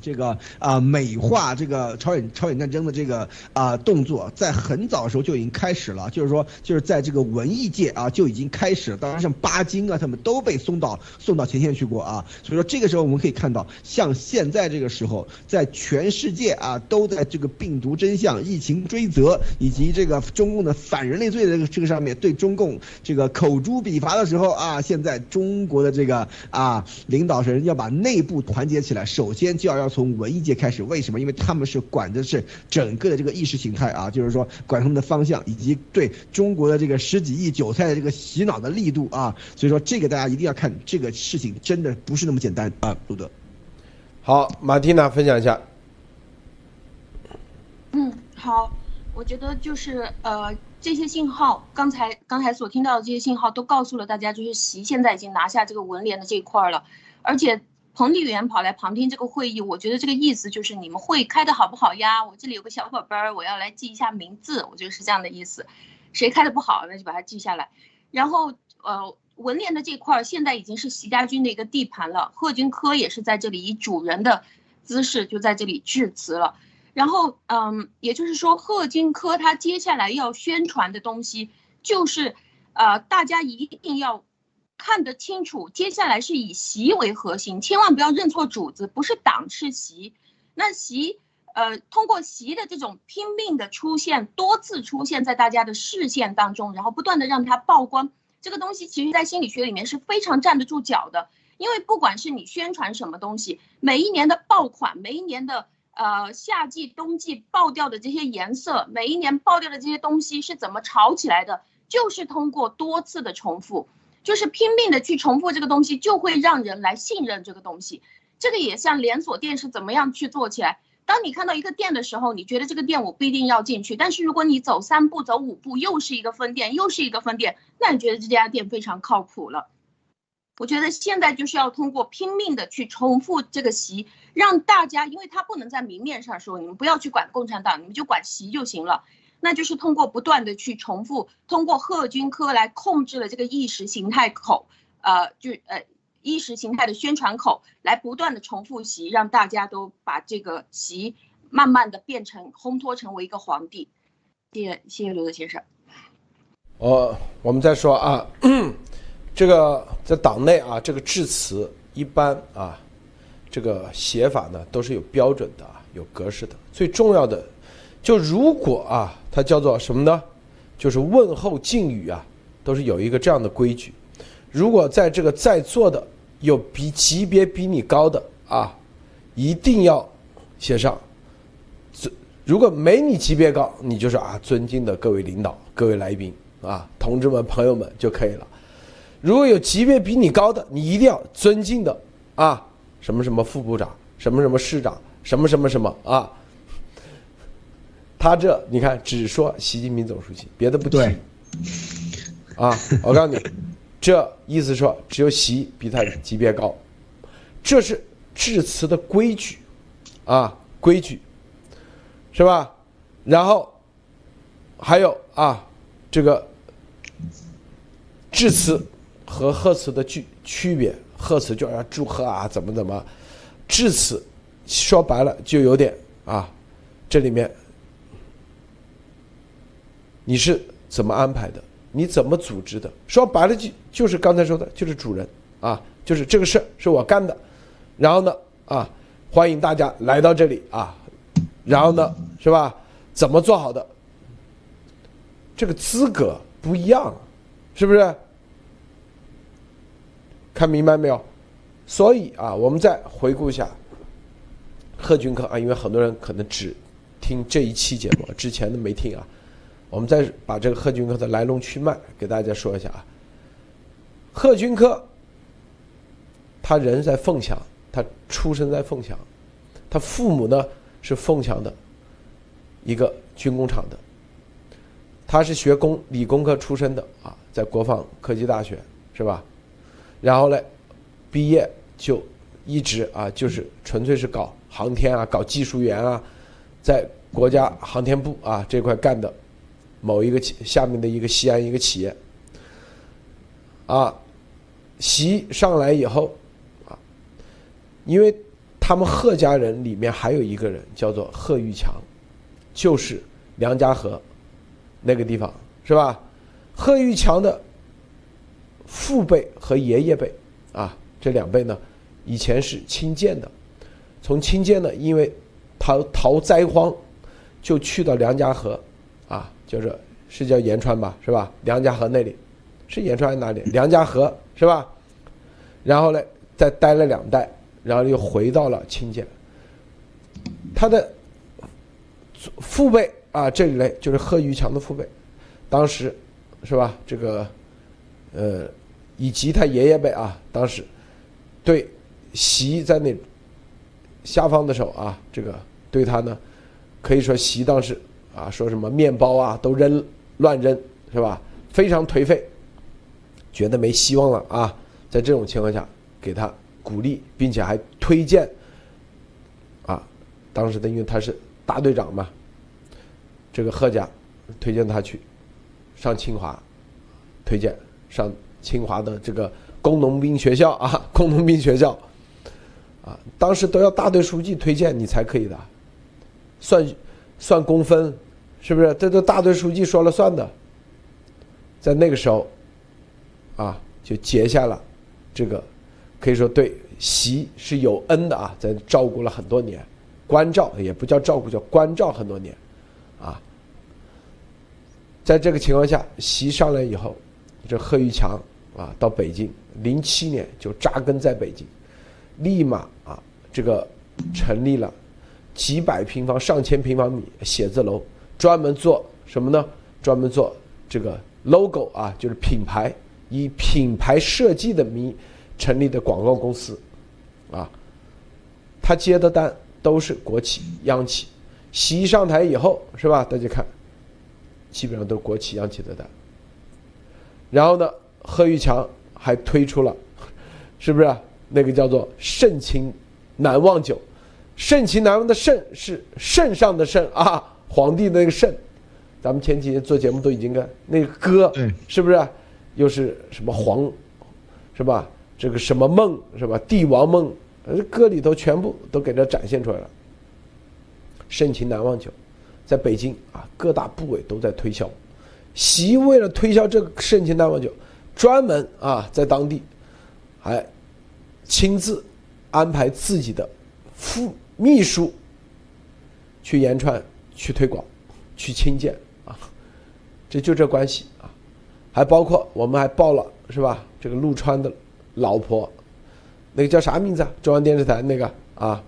这个啊，美化这个朝鲜朝鲜战争的这个啊动作，在很早的时候就已经开始了，就是说，就是在这个文艺界啊就已经开始了。当然，像巴金啊，他们都被送到送到前线去过啊。所以说，这个时候我们可以看到，像现在这个时候，在全世界啊都在这个病毒真相、疫情追责以及这个中共的反人类罪的这个这个上面对中共这个口诛笔伐的时候啊，现在中国的这个啊领导人要把内部团结起来，首先就要要。从文艺界开始，为什么？因为他们是管的是整个的这个意识形态啊，就是说管他们的方向，以及对中国的这个十几亿韭菜的这个洗脑的力度啊。所以说，这个大家一定要看，这个事情真的不是那么简单啊。路德，
好，马蒂娜分享一下。
嗯，好，我觉得就是呃，这些信号，刚才刚才所听到的这些信号都告诉了大家，就是习现在已经拿下这个文联的这一块了，而且彭丽媛跑来旁听这个会议，我觉得这个意思就是你们会开的好不好呀？我这里有个小本本儿，我要来记一下名字，我觉得是这样的意思。谁开的不好，那就把它记下来。然后呃，文联的这块现在已经是习家军的一个地盘了，贺军科也是在这里以主人的姿势就在这里致辞了。然后，嗯，也就是说，贺军科他接下来要宣传的东西，就是，呃，大家一定要看得清楚，接下来是以习为核心，千万不要认错主子，不是党是习。那习，呃，通过习的这种拼命的出现，多次出现在大家的视线当中，然后不断的让它曝光，这个东西其实在心理学里面是非常站得住脚的，因为不管是你宣传什么东西，每一年的爆款，每一年的。呃，夏季、冬季爆掉的这些颜色，每一年爆掉的这些东西是怎么炒起来的？就是通过多次的重复，就是拼命的去重复这个东西，就会让人来信任这个东西。这个也像连锁店是怎么样去做起来？当你看到一个店的时候，你觉得这个店我不一定要进去，但是如果你走三步、走五步，又是一个分店，又是一个分店，那你觉得这家店非常靠谱了。我觉得现在就是要通过拼命的去重复这个习，让大家，因为他不能在明面上说，你们不要去管共产党，你们就管习就行了。那就是通过不断的去重复，通过贺军科来控制了这个意识形态口，呃，就呃意识形态的宣传口，来不断的重复习，让大家都把这个习慢慢的变成烘托成为一个皇帝。谢谢谢谢刘德先生。
哦，我们再说啊。这个在党内啊，这个致辞一般啊，这个写法呢都是有标准的，有格式的。最重要的，就如果啊，它叫做什么呢？就是问候敬语啊，都是有一个这样的规矩。如果在这个在座的有比级别比你高的啊，一定要写上尊。如果没你级别高，你就是啊，尊敬的各位领导、各位来宾啊，同志们、朋友们就可以了。如果有级别比你高的，你一定要尊敬的啊，什么什么副部长，什么什么市长，什么什么什么啊。他这你看，只说习近平总书记，别的不提。啊，我告诉你，这意思说只有习比他级别高，这是致辞的规矩啊，规矩是吧？然后还有啊，这个致辞。和贺词的区区别，贺词就要祝贺啊，怎么怎么，致辞说白了就有点啊，这里面你是怎么安排的？你怎么组织的？说白了就就是刚才说的，就是主人啊，就是这个事是我干的，然后呢啊，欢迎大家来到这里啊，然后呢是吧？怎么做好的？这个资格不一样，是不是？看明白没有？所以啊，我们再回顾一下贺军科啊，因为很多人可能只听这一期节目，之前的没听啊。我们再把这个贺军科的来龙去脉给大家说一下啊。贺军科，他人在凤翔，他出生在凤翔，他父母呢是凤翔的一个军工厂的，他是学工理工科出身的啊，在国防科技大学是吧？然后呢，毕业就一直啊，就是纯粹是搞航天啊，搞技术员啊，在国家航天部啊这块干的某一个下面的一个西安一个企业啊，习上来以后啊，因为他们贺家人里面还有一个人叫做贺玉强，就是梁家河那个地方是吧？贺玉强的。父辈和爷爷辈，啊，这两辈呢，以前是亲建的，从亲建呢，因为逃逃灾荒，就去到梁家河，就是是叫延川吧，是吧？梁家河那里，是延川还是哪里？梁家河是吧？然后呢，再待了两代，然后又回到了清涧。他的父辈啊，这里呢就是贺玉强的父辈，当时是吧？这个，呃。以及他爷爷辈啊，当时对习在那下方的时候啊，这个对他呢，可以说习当时啊说什么面包啊都扔乱扔，是吧？非常颓废，觉得没希望了啊！在这种情况下，给他鼓励，并且还推荐啊，当时的因为他是大队长嘛，这个贺家推荐他去上清华，推荐上清华的这个工农兵学校啊，工农兵学校啊，当时都要大队书记推荐你才可以的，算算公分，是不是？这都大队书记说了算的。在那个时候，啊，就结下了这个可以说对习是有恩的啊，在照顾了很多年，关照也不叫照顾，叫关照很多年，啊，在这个情况下，习上来以后，这贺玉强啊到北京，零七年就扎根在北京，立马啊这个成立了几百平方、上千平方米写字楼，专门做什么呢？专门做这个。logo 啊，就是品牌，以品牌设计的名成立的广告公司，啊，他接的单都是国企、央企。习上台以后，是吧？大家看，基本上都是国企、央企的单。然后呢，贺玉强还推出了，是不是那个叫做“盛情难忘酒”？盛情难忘的“盛”是圣上的“圣”啊，皇帝那个“圣”。咱们前几天做节目都已经跟那个歌，是不是？又是什么皇，是吧？这个什么梦，是吧？帝王梦，歌里头全部都给它展现出来了。盛情难忘酒，在北京啊，各大部委都在推销。习为了推销这个盛情难忘酒，专门啊在当地还亲自安排自己的副秘书去延传、去推广、去亲见。这就这关系啊，还包括我们还报了是吧？这个陆川的老婆，那个叫啥名字啊？中央电视台那个啊，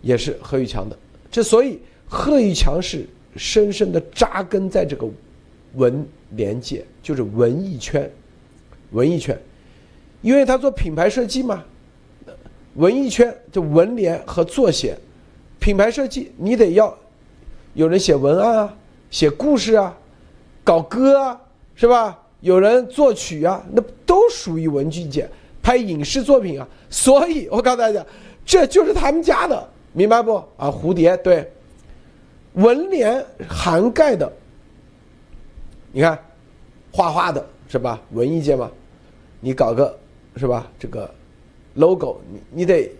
也是贺玉强的。这所以贺玉强是深深的扎根在这个文联界，就是文艺圈，文艺圈，因为他做品牌设计嘛，文艺圈就文联和作协，品牌设计你得要有人写文案啊，写故事啊。搞歌啊，是吧？有人作曲啊，那都属于文具界。拍影视作品啊，所以我告诉大家，这就是他们家的，明白不？啊，蝴蝶对，文联涵盖的，你看，画画的是吧？文艺界嘛，你搞个是吧？这个 logo，你你得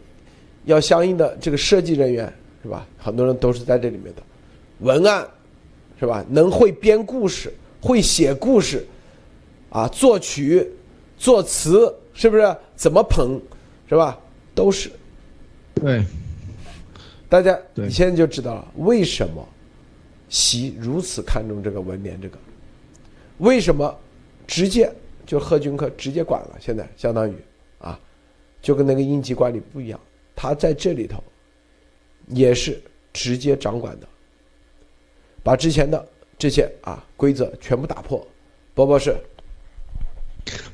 要相应的这个设计人员是吧？很多人都是在这里面的文案。是吧？能会编故事，会写故事，啊，作曲、作词，是不是？怎么捧，是吧？都是。
对。
大家，你现在就知道了为什么习如此看重这个文联这个，为什么直接就贺军科直接管了？现在相当于啊，就跟那个应急管理不一样，他在这里头也是直接掌管的。把之前的这些啊规则全部打破，波波是。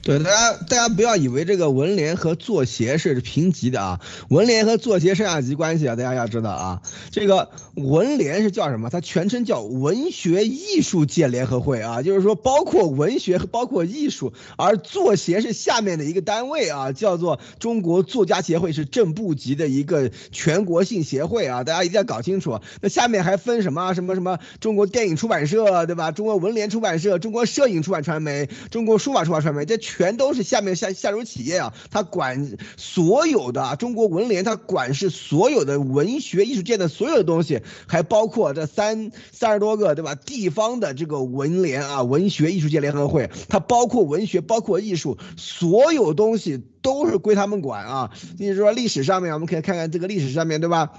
对，大家大家不要以为这个文联和作协是平级的啊，文联和作协上下级关系啊，大家要知道啊，这个文联是叫什么？它全称叫文学艺术界联合会啊，就是说包括文学和包括艺术，而作协是下面的一个单位啊，叫做中国作家协会，是正部级的一个全国性协会啊，大家一定要搞清楚。那下面还分什么什么什么？中国电影出版社对吧？中国文联出版社、中国摄影出版传媒、中国书法出版传媒，这全。都是下面下下属企业啊，他管所有的中国文联，他管是所有的文学艺术界的所有的东西，还包括这三三十多个对吧？地方的这个文联啊，文学艺术界联合会，它包括文学，包括艺术，所有东西都是归他们管啊。你说历史上面，我们可以看看这个历史上面对吧？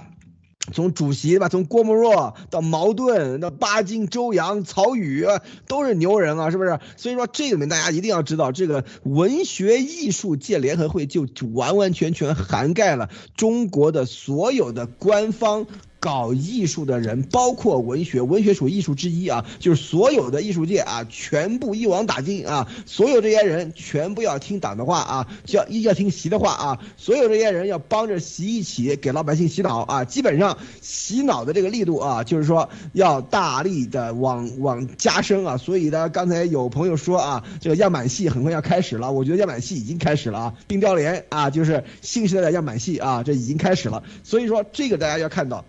从主席吧，从郭沫若到茅盾，到巴金、周扬、曹禺，都是牛人啊，是不是？所以说这里面大家一定要知道，这个文学艺术界联合会就完完全全涵盖了中国的所有的官方搞艺术的人，包括文学，文学属艺术之一啊，就是所有的艺术界啊，全部一网打尽啊，所有这些人全部要听党的话啊，要要听习的话啊，所有这些人要帮着习一起给老百姓洗脑啊，基本上洗脑的这个力度啊，就是说要大力的往往加深啊，所以呢，刚才有朋友说啊，这个样板戏很快要开始了，我觉得样板戏已经开始了啊，冰雕连啊，就是新时代的样板戏啊，这已经开始了，所以说这个大家要看到。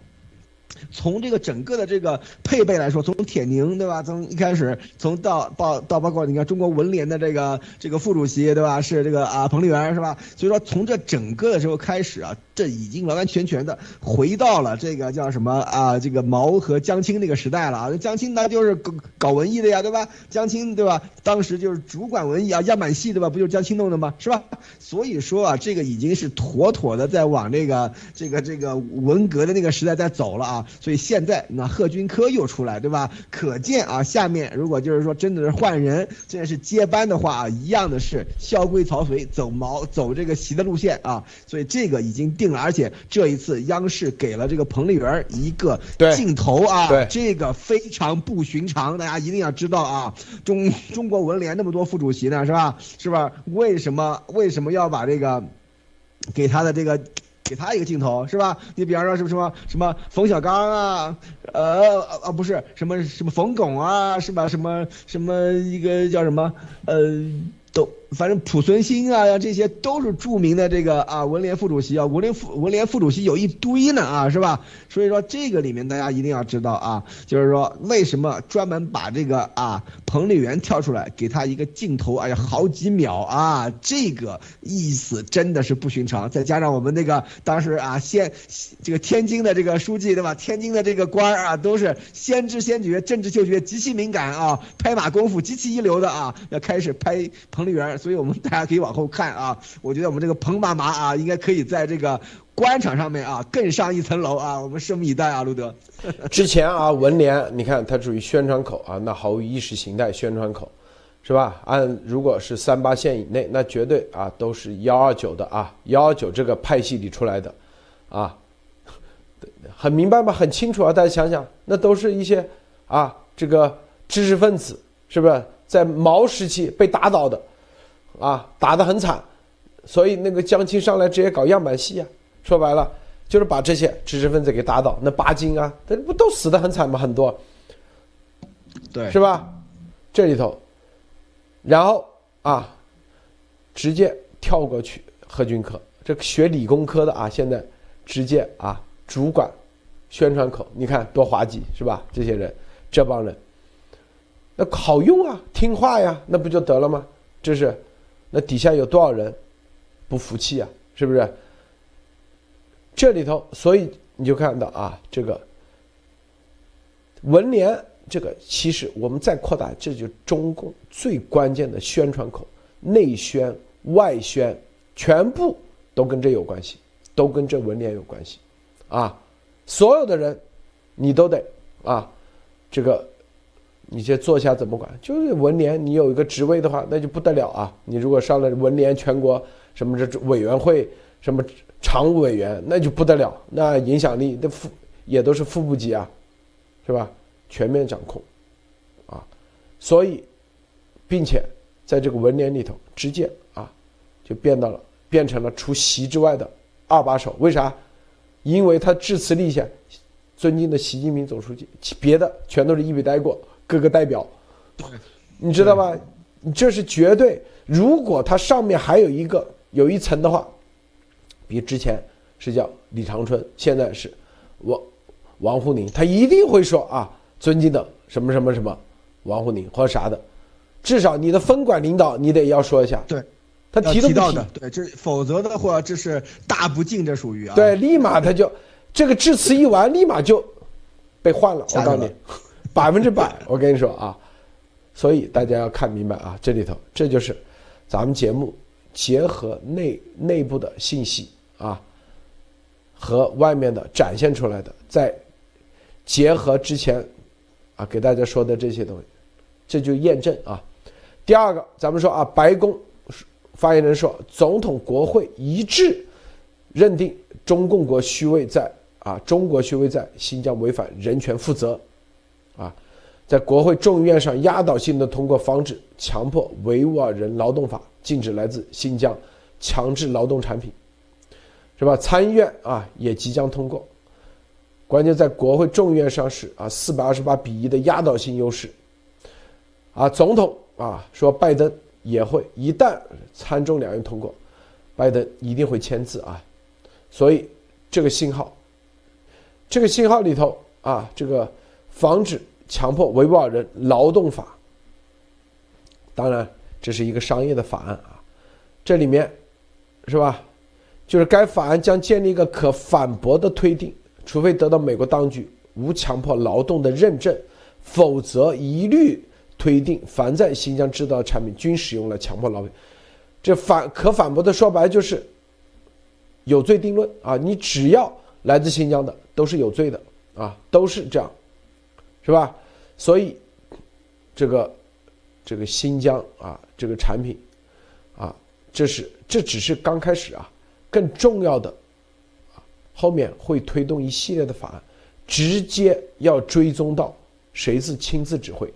从这个整个的这个配备来说，从铁凝对吧？从一开始，从到到到包括你看中国文联的这个这个副主席对吧？是这个啊彭丽媛是吧？所以说从这整个的时候开始啊，这已经完完全全的回到了这个叫什么啊？这个毛和江青那个时代了啊！江青那就是搞搞文艺的呀对吧？江青对吧？当时就是主管文艺啊样板戏对吧？不就是江青弄的吗？是吧？所以说啊，这个已经是妥妥的在往这个这个这个文革的那个时代在走了啊！所以现在那贺军科又出来，对吧？可见啊，下面如果就是说真的是换人，真的是接班的话啊，一样的是萧规曹随，走毛走这个习的路线啊。所以这个已经定了，而且这一次央视给了这个彭丽媛一个镜头啊，这个非常不寻常，大家一定要知道啊。中中国文联那么多副主席呢，是吧？是吧？为什么为什么要把这个给他的这个？给他一个镜头是吧？你比方说什么什么什么冯小刚啊，呃啊不是什么什么冯巩啊是吧？什么什么一个叫什么呃都。反正濮存昕啊，这些都是著名的这个啊文联副主席啊，文联副文联副主席有一堆呢啊，是吧？所以说这个里面大家一定要知道啊，就是说为什么专门把这个啊彭丽媛跳出来给他一个镜头，哎呀好几秒啊，这个意思真的是不寻常。再加上我们那个当时啊先这个天津的这个书记对吧？天津的这个官儿啊都是先知先觉，政治嗅觉极其敏感啊，拍马功夫极其一流的啊，要开始拍彭丽媛。所以我们大家可以往后看啊，我觉得我们这个彭妈妈啊，应该可以在这个官场上面啊更上一层楼啊，我们拭目以待啊，路德。
之前啊，文联你看它属于宣传口啊，那毫无意识形态宣传口，是吧？按如果是三八线以内，那绝对啊都是幺二九的啊，幺二九这个派系里出来的，啊，很明白吗？很清楚啊，大家想想，那都是一些啊这个知识分子，是不是在毛时期被打倒的？啊，打得很惨，所以那个江青上来直接搞样板戏啊，说白了就是把这些知识分子给打倒。那巴金啊，他不都死得很惨吗？很多，
对，
是吧？这里头，然后啊，直接跳过去贺军科，这学理工科的啊，现在直接啊主管宣传口，你看多滑稽是吧？这些人，这帮人，那好用啊，听话呀，那不就得了吗？这是。那底下有多少人不服气啊？是不是？这里头，所以你就看到啊，这个文联，这个其实我们再扩大，这就中共最关键的宣传口，内宣、外宣，全部都跟这有关系，都跟这文联有关系，啊，所有的人你都得啊，这个。你这坐下怎么管？就是文联，你有一个职位的话，那就不得了啊！你如果上了文联全国什么这委员会什么常务委员，那就不得了，那影响力的副也都是副部级啊，是吧？全面掌控，啊，所以，并且在这个文联里头，直接啊，就变到了变成了除习之外的二把手。为啥？因为他致辞立下，尊敬的习近平总书记，别的全都是一笔带过。各个代表，你知道吧？这是绝对。如果它上面还有一个有一层的话，比之前是叫李长春，现在是王王沪宁，他一定会说啊，尊敬的什么什么什么王沪宁或者啥的，至少你的分管领导你得要说一下。
对，
他提
提到的，对，这否则的话这是大不敬，这属于啊。
对，立马他就这个致辞一完，立马就被换了。我告诉你。百分之百，我跟你说啊，所以大家要看明白啊，这里头这就是咱们节目结合内内部的信息啊，和外面的展现出来的，在结合之前啊给大家说的这些东西，这就验证啊。第二个，咱们说啊，白宫发言人说，总统国会一致认定中共国虚位在啊，中国虚位在新疆违反人权负责，在国会众议院上压倒性的通过防止强迫维吾尔人劳动法，禁止来自新疆强制劳动产品，是吧？参议院啊也即将通过，关键在国会众议院上是啊四百二十八比一的压倒性优势，啊，总统啊说拜登也会一旦参众两院通过，拜登一定会签字啊，所以这个信号。这个信号里头啊，这个防止强迫维吾尔人劳动法，当然这是一个商业的法案啊，这里面是吧？就是该法案将建立一个可反驳的推定，除非得到美国当局无强迫劳动的认证，否则一律推定凡在新疆制造的产品均使用了强迫劳动。这反可反驳的说白就是有罪定论啊！你只要来自新疆的。都是有罪的啊，都是这样，是吧？所以，这个这个新疆啊，这个产品啊，这是这只是刚开始啊，更重要的啊，后面会推动一系列的法案，直接要追踪到谁是亲自指挥，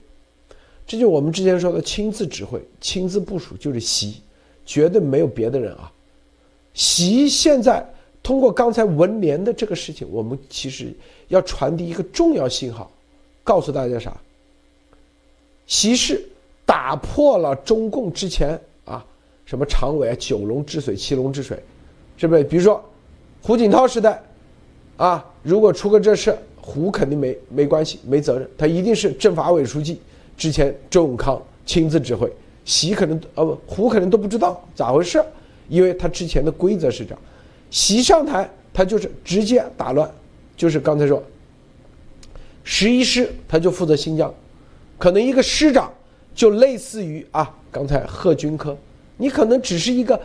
这就我们之前说的亲自指挥、亲自部署，就是习，绝对没有别的人啊，习现在。通过刚才文联的这个事情，我们其实要传递一个重要信号，告诉大家啥？习氏打破了中共之前啊什么常委啊九龙治水七龙治水，是不是？比如说胡锦涛时代啊，如果出个这事，胡肯定没没关系，没责任，他一定是政法委书记之前周永康亲自指挥，习可能呃不胡可能都不知道咋回事，因为他之前的规则是这样。习上台，他就是直接打乱，就是刚才说，十一师他就负责新疆，可能一个师长就类似于啊，刚才贺军科，你可能只是一个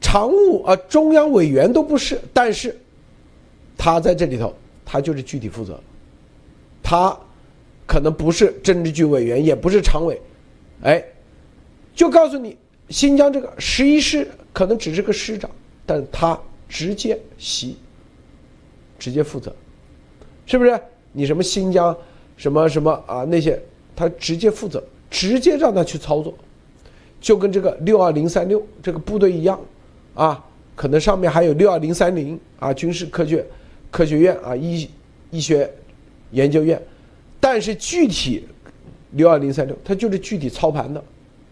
常务啊，中央委员都不是，但是他在这里头，他就是具体负责，他可能不是政治局委员，也不是常委，哎，就告诉你，新疆这个十一师可能只是个师长，但他。直接习，直接负责，是不是？你什么新疆，什么什么啊那些，他直接负责，直接让他去操作，就跟这个六二零三六这个部队一样，啊，可能上面还有六二零三零啊军事科学科学院啊医医学研究院，但是具体六二零三六，他就是具体操盘的，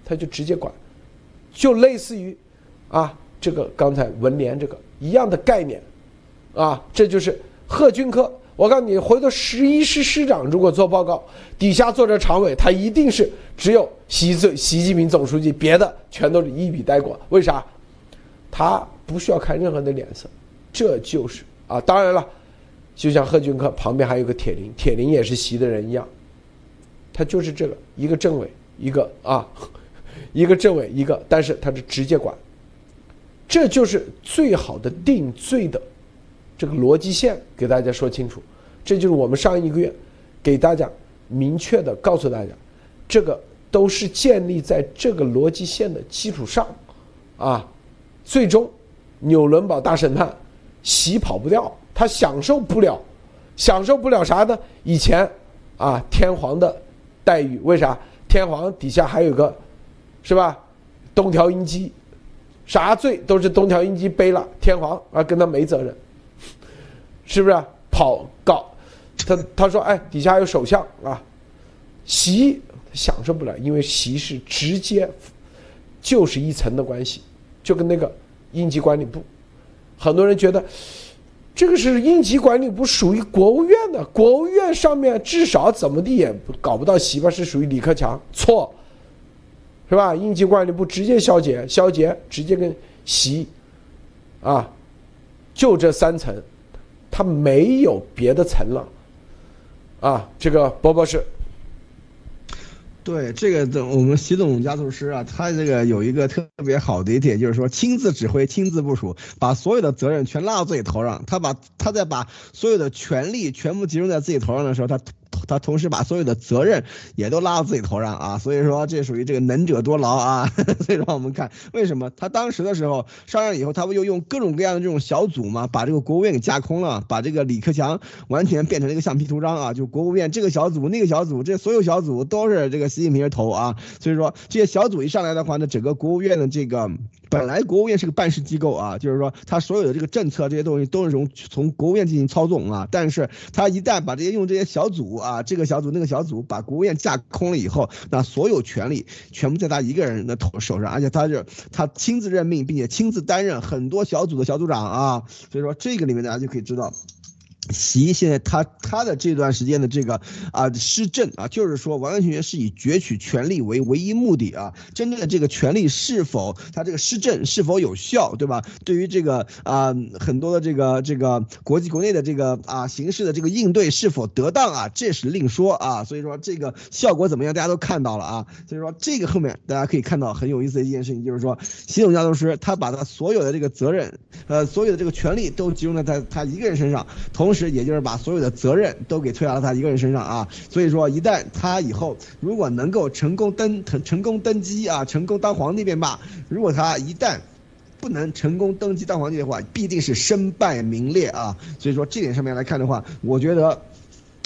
他就直接管，就类似于啊这个刚才文联这个。一样的概念，啊，这就是贺军科。我告诉你，回头十一师师长如果做报告，底下坐着常委，他一定是只有习最习近平总书记，别的全都是一笔带过。为啥？他不需要看任何的脸色，这就是啊。当然了，就像贺军科旁边还有个铁林，铁林也是习的人一样，他就是这个一个政委，一个啊，一个政委，一个，但是他是直接管。这就是最好的定罪的这个逻辑线，给大家说清楚。这就是我们上一个月给大家明确的告诉大家，这个都是建立在这个逻辑线的基础上啊。最终，纽伦堡大审判，洗跑不掉，他享受不了，享受不了啥呢？以前啊，天皇的待遇，为啥？天皇底下还有个，是吧？东条英机。啥罪都是东条英机背了，天皇啊跟他没责任，是不是？跑搞他他说哎底下有首相啊，习享受不了，因为习是直接就是一层的关系，就跟那个应急管理部，很多人觉得这个是应急管理部属于国务院的，国务院上面至少怎么地也搞不到习吧，是属于李克强，错。是吧？应急管理部直接消解，消解直接跟习，啊，就这三层，他没有别的层了，啊，这个博博士。
对这个，我们习总加速师啊，他这个有一个特别好的一点，就是说亲自指挥、亲自部署，把所有的责任全拉到自己头上。他把他在把所有的权力全部集中在自己头上的时候，他。他同时把所有的责任也都拉到自己头上啊，所以说这属于这个能者多劳啊。所以让我们看为什么他当时的时候上任以后，他不就用各种各样的这种小组嘛，把这个国务院给架空了，把这个李克强完全变成了一个橡皮图章啊，就国务院这个小组那个小组，这所有小组都是这个习近平的头啊。所以说这些小组一上来的话呢，整个国务院的这个。本来国务院是个办事机构啊，就是说他所有的这个政策这些东西都是从从国务院进行操纵啊。但是他一旦把这些用这些小组啊，这个小组那个小组把国务院架空了以后，那所有权力全部在他一个人的头手上，而且他是他亲自任命并且亲自担任很多小组的小组长啊。所以说这个里面大家就可以知道。习现在他他的这段时间的这个啊施政啊，就是说完完全全是以攫取权力为唯一目的啊。真正的这个权力是否他这个施政是否有效，对吧？对于这个啊很多的这个这个国际国内的这个啊形势的这个应对是否得当啊，这是另说啊。所以说这个效果怎么样，大家都看到了啊。所以说这个后面大家可以看到很有意思的一件事情，就是说习总教授师他把他所有的这个责任，呃所有的这个权利都集中在他他一个人身上，同。同时，也就是把所有的责任都给推到了他一个人身上啊，所以说，一旦他以后如果能够成功登成成功登基啊，成功当皇帝便罢；如果他一旦不能成功登基当皇帝的话，必定是身败名裂啊。所以说，这点上面来看的话，我觉得。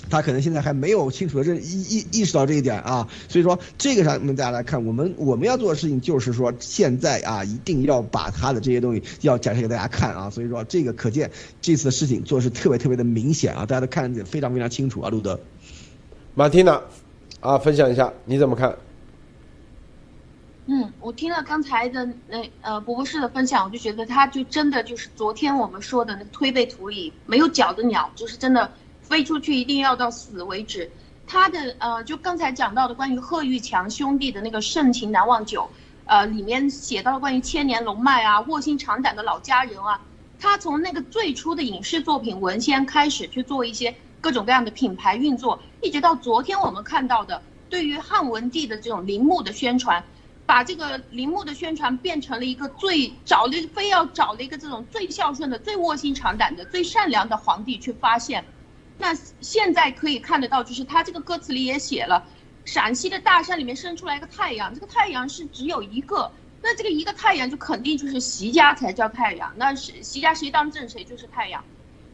他可能现在还没有清楚的认意意意识到这一点啊，所以说这个上面大家来看，我们我们要做的事情就是说现在啊一定要把他的这些东西要展示给大家看啊，所以说这个可见这次的事情做的是特别特别的明显啊，大家都看得非常非常清楚啊，路德，
马蒂娜，啊，分享一下你怎么看？
嗯，我听了刚才的那呃博博士的分享，我就觉得他就真的就是昨天我们说的那推背图里没有脚的鸟，就是真的。飞出去一定要到死为止。他的呃，就刚才讲到的关于贺玉强兄弟的那个盛情难忘酒，呃，里面写到了关于千年龙脉啊、卧薪尝胆的老家人啊。他从那个最初的影视作品文献开始去做一些各种各样的品牌运作，一直到昨天我们看到的对于汉文帝的这种陵墓的宣传，把这个陵墓的宣传变成了一个最找了非要找了一个这种最孝顺的、最卧薪尝胆的、最善良的皇帝去发现。那现在可以看得到，就是他这个歌词里也写了，陕西的大山里面生出来一个太阳，这个太阳是只有一个，那这个一个太阳就肯定就是习家才叫太阳，那是习家谁当政谁就是太阳，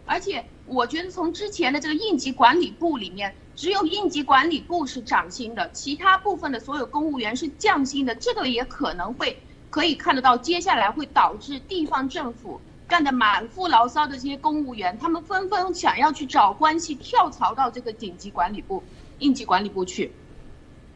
而且我觉得从之前的这个应急管理部里面，只有应急管理部是涨薪的，其他部分的所有公务员是降薪的，这个也可能会可以看得到，接下来会导致地方政府。干得满腹牢骚的这些公务员，他们纷纷想要去找关系跳槽到这个紧急管理部、应急管理部去，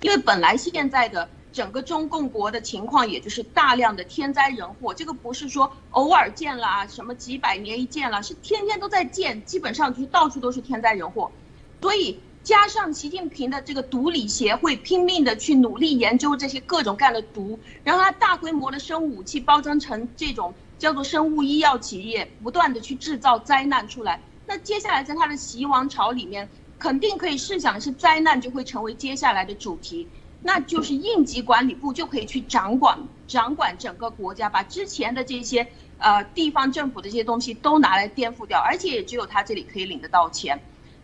因为本来现在的整个中共国的情况，也就是大量的天灾人祸，这个不是说偶尔见了啊，什么几百年一见了，是天天都在见，基本上就是到处都是天灾人祸，所以加上习近平的这个毒理协会拼命的去努力研究这些各种各样的毒，然后他大规模的生物武器包装成这种。叫做生物医药企业不断的去制造灾难出来，那接下来在他的习王朝里面，肯定可以试想是灾难就会成为接下来的主题，那就是应急管理部就可以去掌管掌管整个国家，把之前的这些呃地方政府的这些东西都拿来颠覆掉，而且也只有他这里可以领得到钱，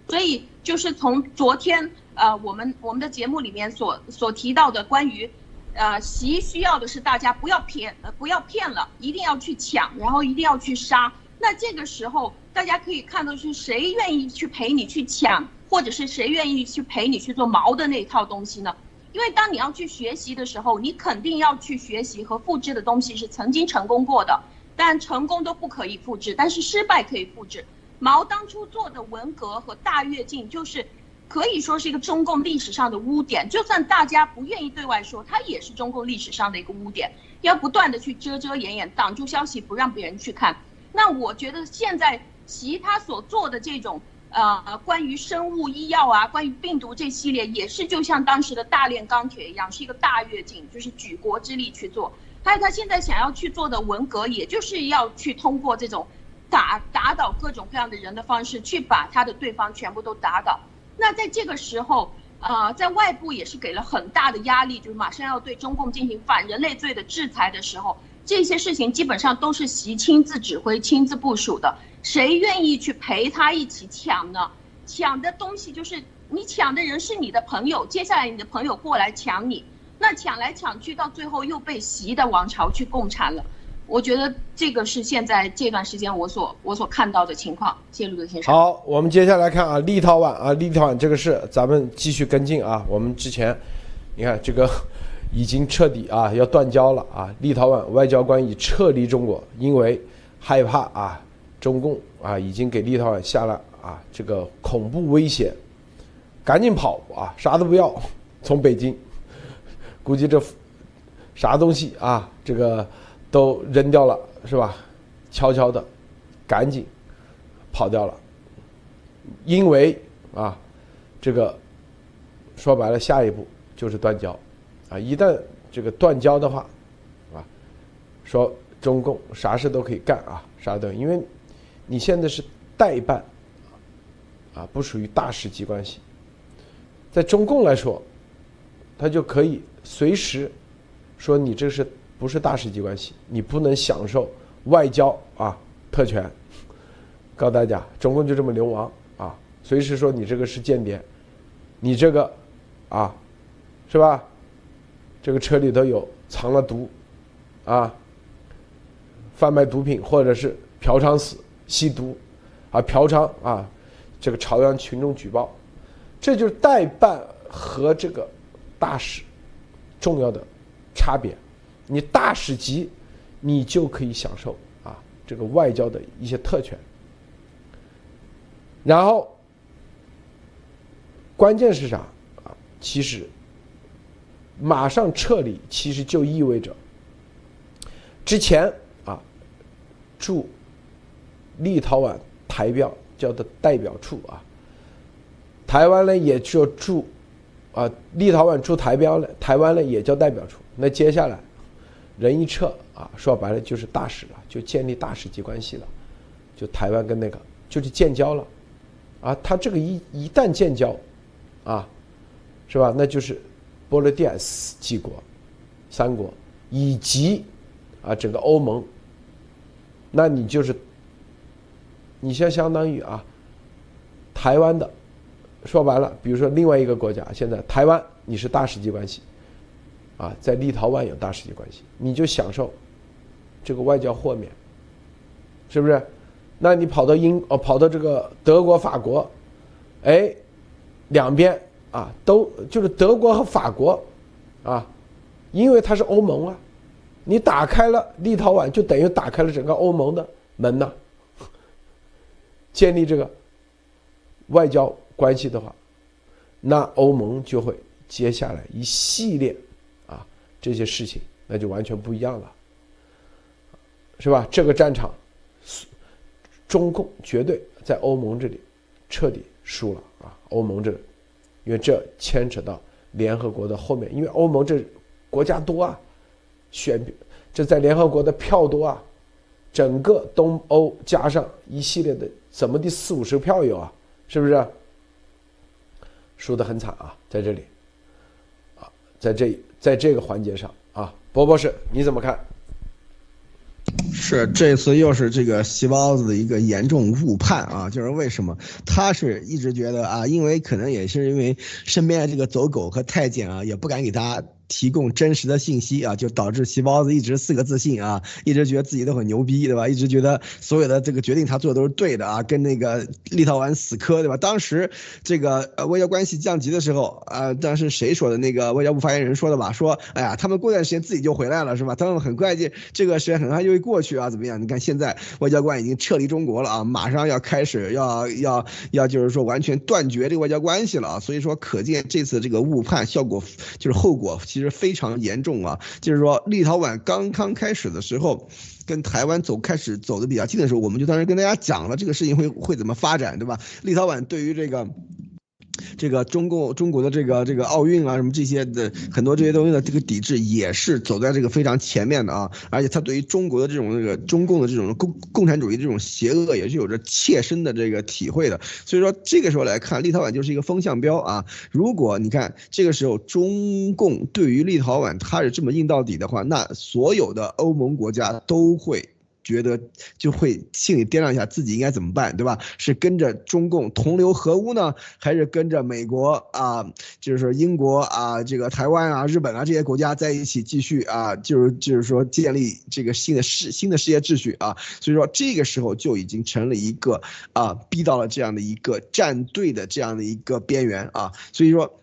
所以就是从昨天呃我们我们的节目里面所所提到的关于。呃，习需要的是大家不要骗，呃，不要骗了，一定要去抢，然后一定要去杀。那这个时候，大家可以看到是谁愿意去陪你去抢，或者是谁愿意去陪你去做毛的那一套东西呢？因为当你要去学习的时候，你肯定要去学习和复制的东西是曾经成功过的，但成功都不可以复制，但是失败可以复制。毛当初做的文革和大跃进就是。可以说是一个中共历史上的污点，就算大家不愿意对外说，它也是中共历史上的一个污点，要不断的去遮遮掩掩，挡住消息，不让别人去看。那我觉得现在其他所做的这种呃关于生物医药啊，关于病毒这系列，也是就像当时的大炼钢铁一样，是一个大跃进，就是举国之力去做。还有他现在想要去做的文革，也就是要去通过这种打打倒各种各样的人的方式，去把他的对方全部都打倒。那在这个时候，呃，在外部也是给了很大的压力，就是马上要对中共进行反人类罪的制裁的时候，这些事情基本上都是习亲自指挥、亲自部署的。谁愿意去陪他一起抢呢？抢的东西就是你抢的人是你的朋友，接下来你的朋友过来抢你，那抢来抢去，到最后又被习的王朝去共产了。我觉得这个是现在这段时间我所我所看到的情况。谢路德先生。
好，我们接下来看啊，立陶宛啊，立陶宛这个事，咱们继续跟进啊。我们之前，你看这个已经彻底啊要断交了啊。立陶宛外交官已撤离中国，因为害怕啊中共啊已经给立陶宛下了啊这个恐怖威胁，赶紧跑啊，啥都不要，从北京，估计这啥东西啊这个。都扔掉了是吧？悄悄的，赶紧跑掉了。因为啊，这个说白了，下一步就是断交啊！一旦这个断交的话，啊，说中共啥事都可以干啊，啥都因为你现在是代办啊，不属于大使级关系，在中共来说，他就可以随时说你这是。不是大使级关系，你不能享受外交啊特权。告诉大家，中共就这么流氓啊，随时说你这个是间谍，你这个啊，是吧？这个车里头有藏了毒，啊，贩卖毒品或者是嫖娼死、吸毒，啊嫖娼啊，这个朝阳群众举报，这就是代办和这个大使重要的差别。你大使级，你就可以享受啊这个外交的一些特权。然后，关键是啥啊？其实，马上撤离，其实就意味着，之前啊驻立陶宛台标叫的代表处啊，台湾呢也就驻啊立陶宛驻台标呢，台湾呢也叫代表处。那接下来。人一撤啊，说白了就是大使了，就建立大使级关系了，就台湾跟那个就是建交了，啊，他这个一一旦建交，啊，是吧？那就是波罗的海几国、三国以及啊整个欧盟，那你就是你先相当于啊台湾的，说白了，比如说另外一个国家现在台湾你是大使级关系。啊，在立陶宛有大使级关系，你就享受这个外交豁免，是不是？那你跑到英哦，跑到这个德国、法国，哎，两边啊都就是德国和法国啊，因为它是欧盟啊，你打开了立陶宛，就等于打开了整个欧盟的门呐。建立这个外交关系的话，那欧盟就会接下来一系列。这些事情那就完全不一样了，是吧？这个战场，中共绝对在欧盟这里彻底输了啊！欧盟这，因为这牵扯到联合国的后面，因为欧盟这国家多啊，选这在联合国的票多啊，整个东欧加上一系列的怎么的四五十票有啊，是不是？输得很惨啊，在这里，啊，在这里。在这个环节上啊，博博士你怎么看？
是这次又是这个细包子的一个严重误判啊！就是为什么他是一直觉得啊，因为可能也是因为身边的这个走狗和太监啊，也不敢给他。提供真实的信息啊，就导致细包子一直四个自信啊，一直觉得自己都很牛逼，对吧？一直觉得所有的这个决定他做的都是对的啊，跟那个立陶宛死磕，对吧？当时这个外交关系降级的时候啊，当时谁说的？那个外交部发言人说的吧？说哎呀，他们过段时间自己就回来了，是吧？他们很快就这个时间很快就会过去啊，怎么样？你看现在外交官已经撤离中国了啊，马上要开始要要要就是说完全断绝这个外交关系了啊，所以说可见这次这个误判效果就是后果其实。实非常严重啊！就是说，立陶宛刚刚开始的时候，跟台湾走开始走的比较近的时候，我们就当时跟大家讲了这个事情会会怎么发展，对吧？立陶宛对于这个。这个中共中国的这个这个奥运啊什么这些的很多这些东西的这个抵制也是走在这个非常前面的啊，而且他对于中国的这种那个中共的这种共共产主义这种邪恶也是有着切身的这个体会的，所以说这个时候来看，立陶宛就是一个风向标啊。如果你看这个时候中共对于立陶宛他是这么硬到底的话，那所有的欧盟国家都会觉得就会心里掂量一下自己应该怎么办，对吧？是跟着中共同流合污呢，还是跟着美国啊，就是说英国啊，这个台湾啊、日本啊这些国家在一起继续啊，就是就是说建立这个新的世新的世界秩序啊？所以说这个时候就已经成了一个啊，逼到了这样的一个站队的这样的一个边缘啊，所以说。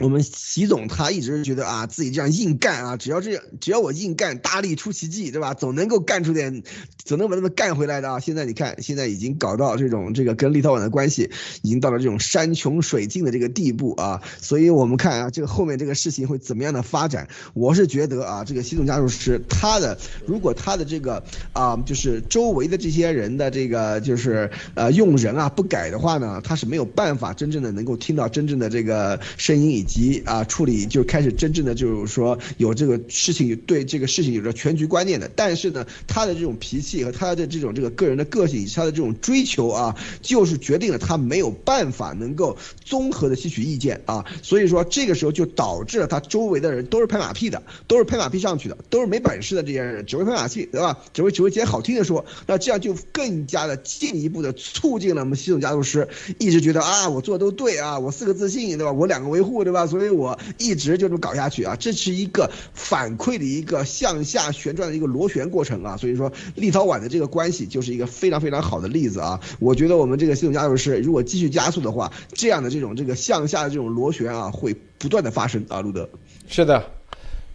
我们习总他一直觉得啊，自己这样硬干啊，只要这样，只要我硬干，大力出奇迹，对吧？总能够干出点，总能把他们干回来的啊。现在你看，现在已经搞到这种这个跟立陶宛的关系，已经到了这种山穷水尽的这个地步啊。所以我们看啊，这个后面这个事情会怎么样的发展？我是觉得啊，这个习总加入时，他的如果他的这个啊，就是周围的这些人的这个就是呃用人啊不改的话呢，他是没有办法真正的能够听到真正的这个声音以。及啊，处理就开始真正的就是说有这个事情对这个事情有着全局观念的，但是呢，他的这种脾气和他的这种这个个人的个性以及他的这种追求啊，就是决定了他没有办法能够综合的吸取意见啊，所以说这个时候就导致了他周围的人都是拍马屁的，都是拍马屁上去的，都是没本事的这些人，只会拍马屁，对吧？只会只会接好听的说，那这样就更加的进一步的促进了我们习总家族师一直觉得啊，我做的都对啊，我四个自信，对吧？我两个维护，对吧？啊所以我一直就这么搞下去啊，这是一个反馈的一个向下旋转的一个螺旋过程啊，所以说立陶宛的这个关系就是一个非常非常好的例子啊。我觉得我们这个系统加入式如果继续加速的话，这样的这种这个向下的这种螺旋啊，会不断的发生啊。路德，
是的，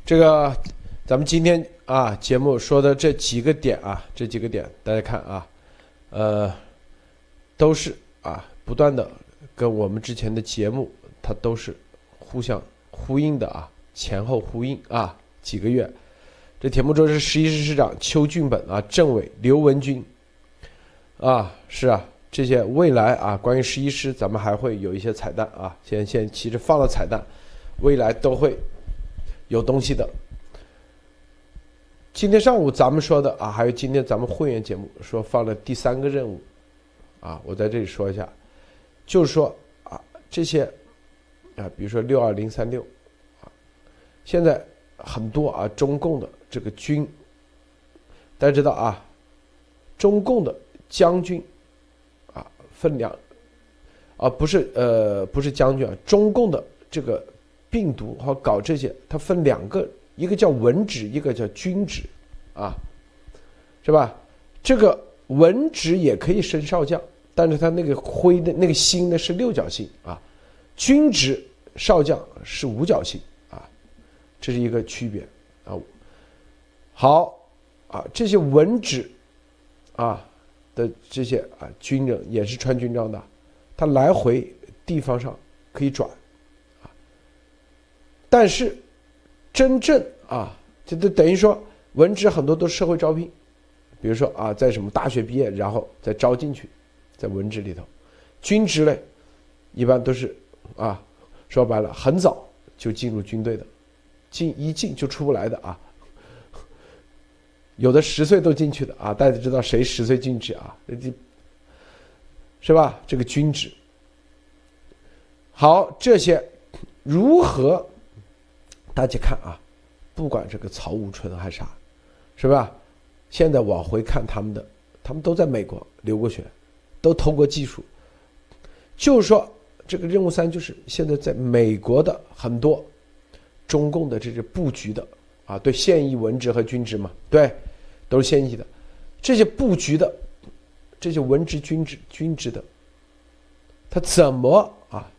这个咱们今天啊节目说的这几个点啊，这几个点大家看啊，呃，都是啊不断的跟我们之前的节目它都是。互相呼应的啊，前后呼应啊，几个月，这铁木舟是十一师师长邱俊本啊，政委刘文军，啊，是啊，这些未来啊，关于十一师，咱们还会有一些彩蛋啊，先先其实放了彩蛋，未来都会有东西的。今天上午咱们说的啊，还有今天咱们会员节目说放了第三个任务，啊，我在这里说一下，就是说啊，这些。啊，比如说六二零三六，啊，现在很多啊，中共的这个军，大家知道啊，中共的将军，啊，分两，啊，不是呃，不是将军啊，中共的这个病毒和搞这些，它分两个，一个叫文职，一个叫军职，啊，是吧？这个文职也可以升少将，但是他那个徽的那个星呢是六角星啊。军职少将是五角星啊，这是一个区别啊。好啊，这些文职啊的这些啊军人也是穿军装的，他来回地方上可以转啊。但是真正啊，这都等于说文职很多都是社会招聘，比如说啊，在什么大学毕业然后再招进去，在文职里头，军职类一般都是。啊，说白了，很早就进入军队的，进一进就出不来的啊。有的十岁都进去的啊，大家知道谁十岁进去啊？是吧？这个军职。好，这些如何？大家看啊，不管这个曹武春还是啥，是吧？现在往回看他们的，他们都在美国留过学，都通过技术，就是说。这个任务三就是现在在美国的很多中共的这些布局的啊，对现役文职和军职嘛，对，都是现役的这些布局的这些文职、军职、军职的，他怎么啊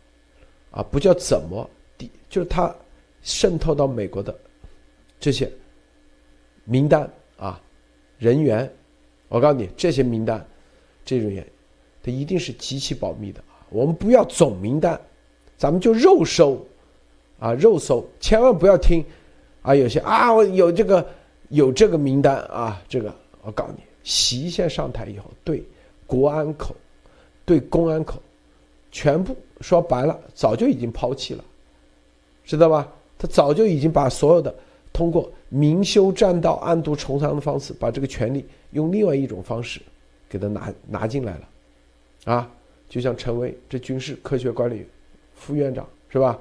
啊不叫怎么的就是他渗透到美国的这些名单啊人员，我告诉你这些名单这种人，他一定是极其保密的。我们不要总名单，咱们就肉搜，啊，肉搜，千万不要听，啊，有些啊，我有这个有这个名单啊，这个我告诉你，习先上台以后，对国安口，对公安口，全部说白了，早就已经抛弃了，知道吧？他早就已经把所有的通过明修栈道、暗度陈仓的方式，把这个权力用另外一种方式给他拿拿进来了，啊。就像陈威这军事科学管理副院长是吧？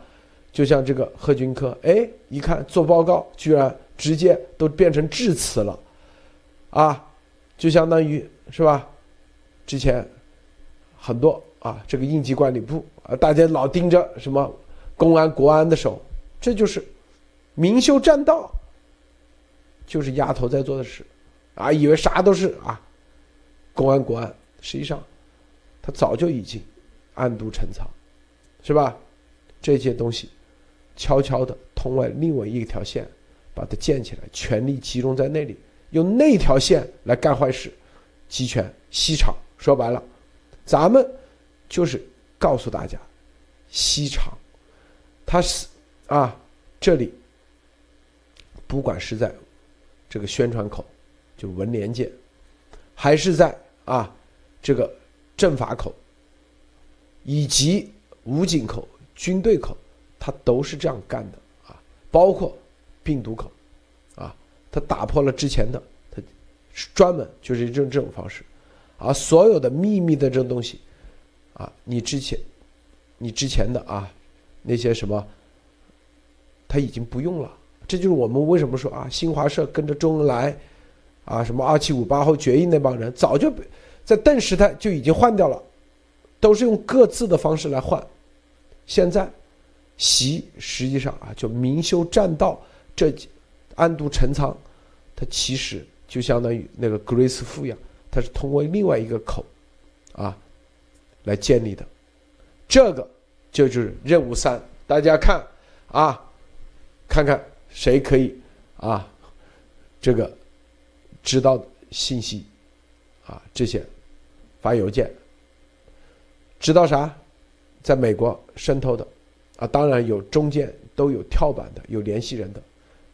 就像这个贺军科，哎，一看做报告居然直接都变成致辞了，啊，就相当于是吧？之前很多啊，这个应急管理部啊，大家老盯着什么公安、国安的手，这就是明修栈道，就是丫头在做的事啊，以为啥都是啊，公安、国安，实际上他早就已经暗度陈仓，是吧？这些东西悄悄的通过另外一条线把它建起来，权力集中在那里，用那条线来干坏事，集权西厂。说白了，咱们就是告诉大家，西厂，它是啊，这里不管是在这个宣传口，就文联界，还是在啊这个政法口，以及武警口、军队口，他都是这样干的啊。包括病毒口，啊，他打破了之前的，他专门就是这种这种方式。而所有的秘密的这种东西，啊，你之前，你之前的啊，那些什么，他已经不用了。这就是我们为什么说啊，新华社跟着周恩来，啊，什么二七五八后决议那帮人，早就在邓时代就已经换掉了，都是用各自的方式来换。现在，习实际上啊，就明修栈道，这暗度陈仓，它其实就相当于那个格瑞斯夫一样。它是通过另外一个口，啊，来建立的，这个就是任务三。大家看啊，看看谁可以啊，这个知道信息啊，这些发邮件，知道啥，在美国渗透的啊，当然有中间都有跳板的，有联系人的。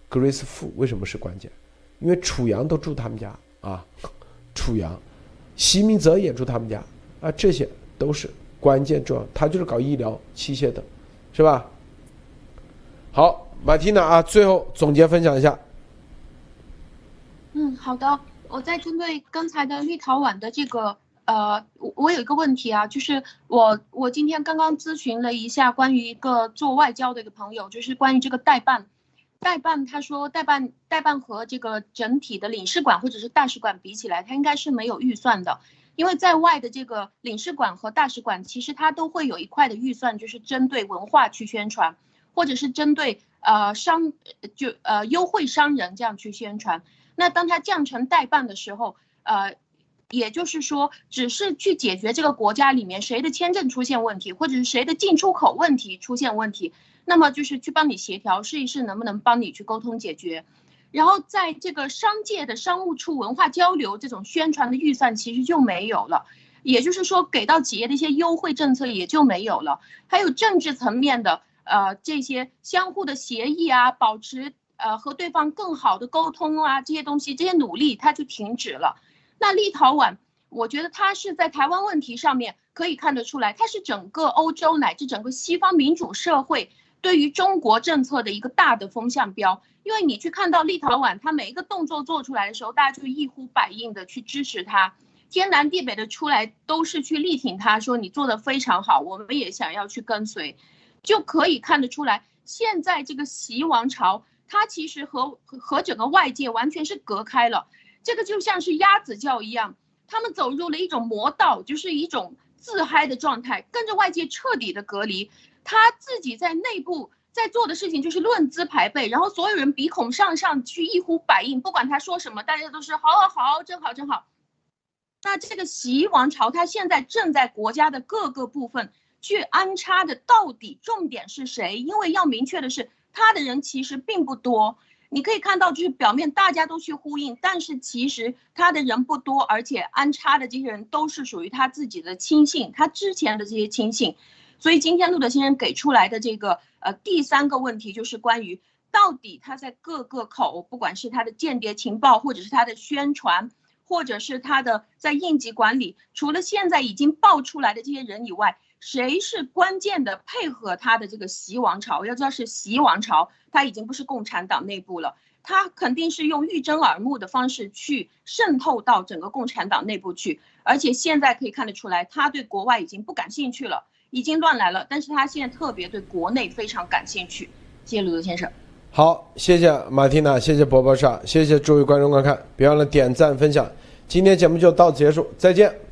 格瑞斯富为什么是关键？因为楚阳都住他们家啊。楚阳、席明泽也住他们家啊，这些都是关键重要。他就是搞医疗器械的，是吧？好，马蒂娜啊，最后总结分享一下。
嗯，好的。我再针对刚才的立陶宛的这个，呃，我我有一个问题啊，就是我我今天刚刚咨询了一下关于一个做外交的一个朋友，就是关于这个代办。代办，他说代办代办和这个整体的领事馆或者是大使馆比起来，它应该是没有预算的，因为在外的这个领事馆和大使馆，其实它都会有一块的预算，就是针对文化去宣传，或者是针对呃商就呃优惠商人这样去宣传。那当它降成代办的时候，呃，也就是说，只是去解决这个国家里面谁的签证出现问题，或者是谁的进出口问题出现问题。那么就是去帮你协调，试一试能不能帮你去沟通解决，然后在这个商界的商务处文化交流这种宣传的预算其实就没有了，也就是说给到企业的一些优惠政策也就没有了，还有政治层面的呃这些相互的协议啊，保持呃和对方更好的沟通啊这些东西这些努力它就停止了。那立陶宛，我觉得它是在台湾问题上面可以看得出来，它是整个欧洲乃至整个西方民主社会。对于中国政策的一个大的风向标，因为你去看到立陶宛，它每一个动作做出来的时候，大家就一呼百应的去支持它，天南地北的出来都是去力挺它，说你做的非常好，我们也想要去跟随，就可以看得出来，现在这个习王朝，它其实和和整个外界完全是隔开了，这个就像是鸭子叫一样，他们走入了一种魔道，就是一种自嗨的状态，跟着外界彻底的隔离。他自己在内部在做的事情就是论资排辈，然后所有人鼻孔上上去一呼百应，不管他说什么，大家都是好好好，真好真好。那这个习王朝，他现在正在国家的各个部分去安插的，到底重点是谁？因为要明确的是，他的人其实并不多。你可以看到，就是表面大家都去呼应，但是其实他的人不多，而且安插的这些人都是属于他自己的亲信，他之前的这些亲信。所以今天路德先生给出来的这个呃第三个问题就是关于到底他在各个口，不管是他的间谍情报，或者是他的宣传，或者是他的在应急管理，除了现在已经爆出来的这些人以外，谁是关键的配合他的这个习王朝？要知道是习王朝，他已经不是共产党内部了，他肯定是用欲睁耳目的方式去渗透到整个共产党内部去，而且现在可以看得出来，他对国外已经不感兴趣了。已经乱来了，但是他现在特别对国内非常感兴趣。谢谢鲁德先生。
好，谢谢马蒂娜，谢谢伯伯莎，谢谢诸位观众观看，别忘了点赞分享。今天节目就到此结束，再见。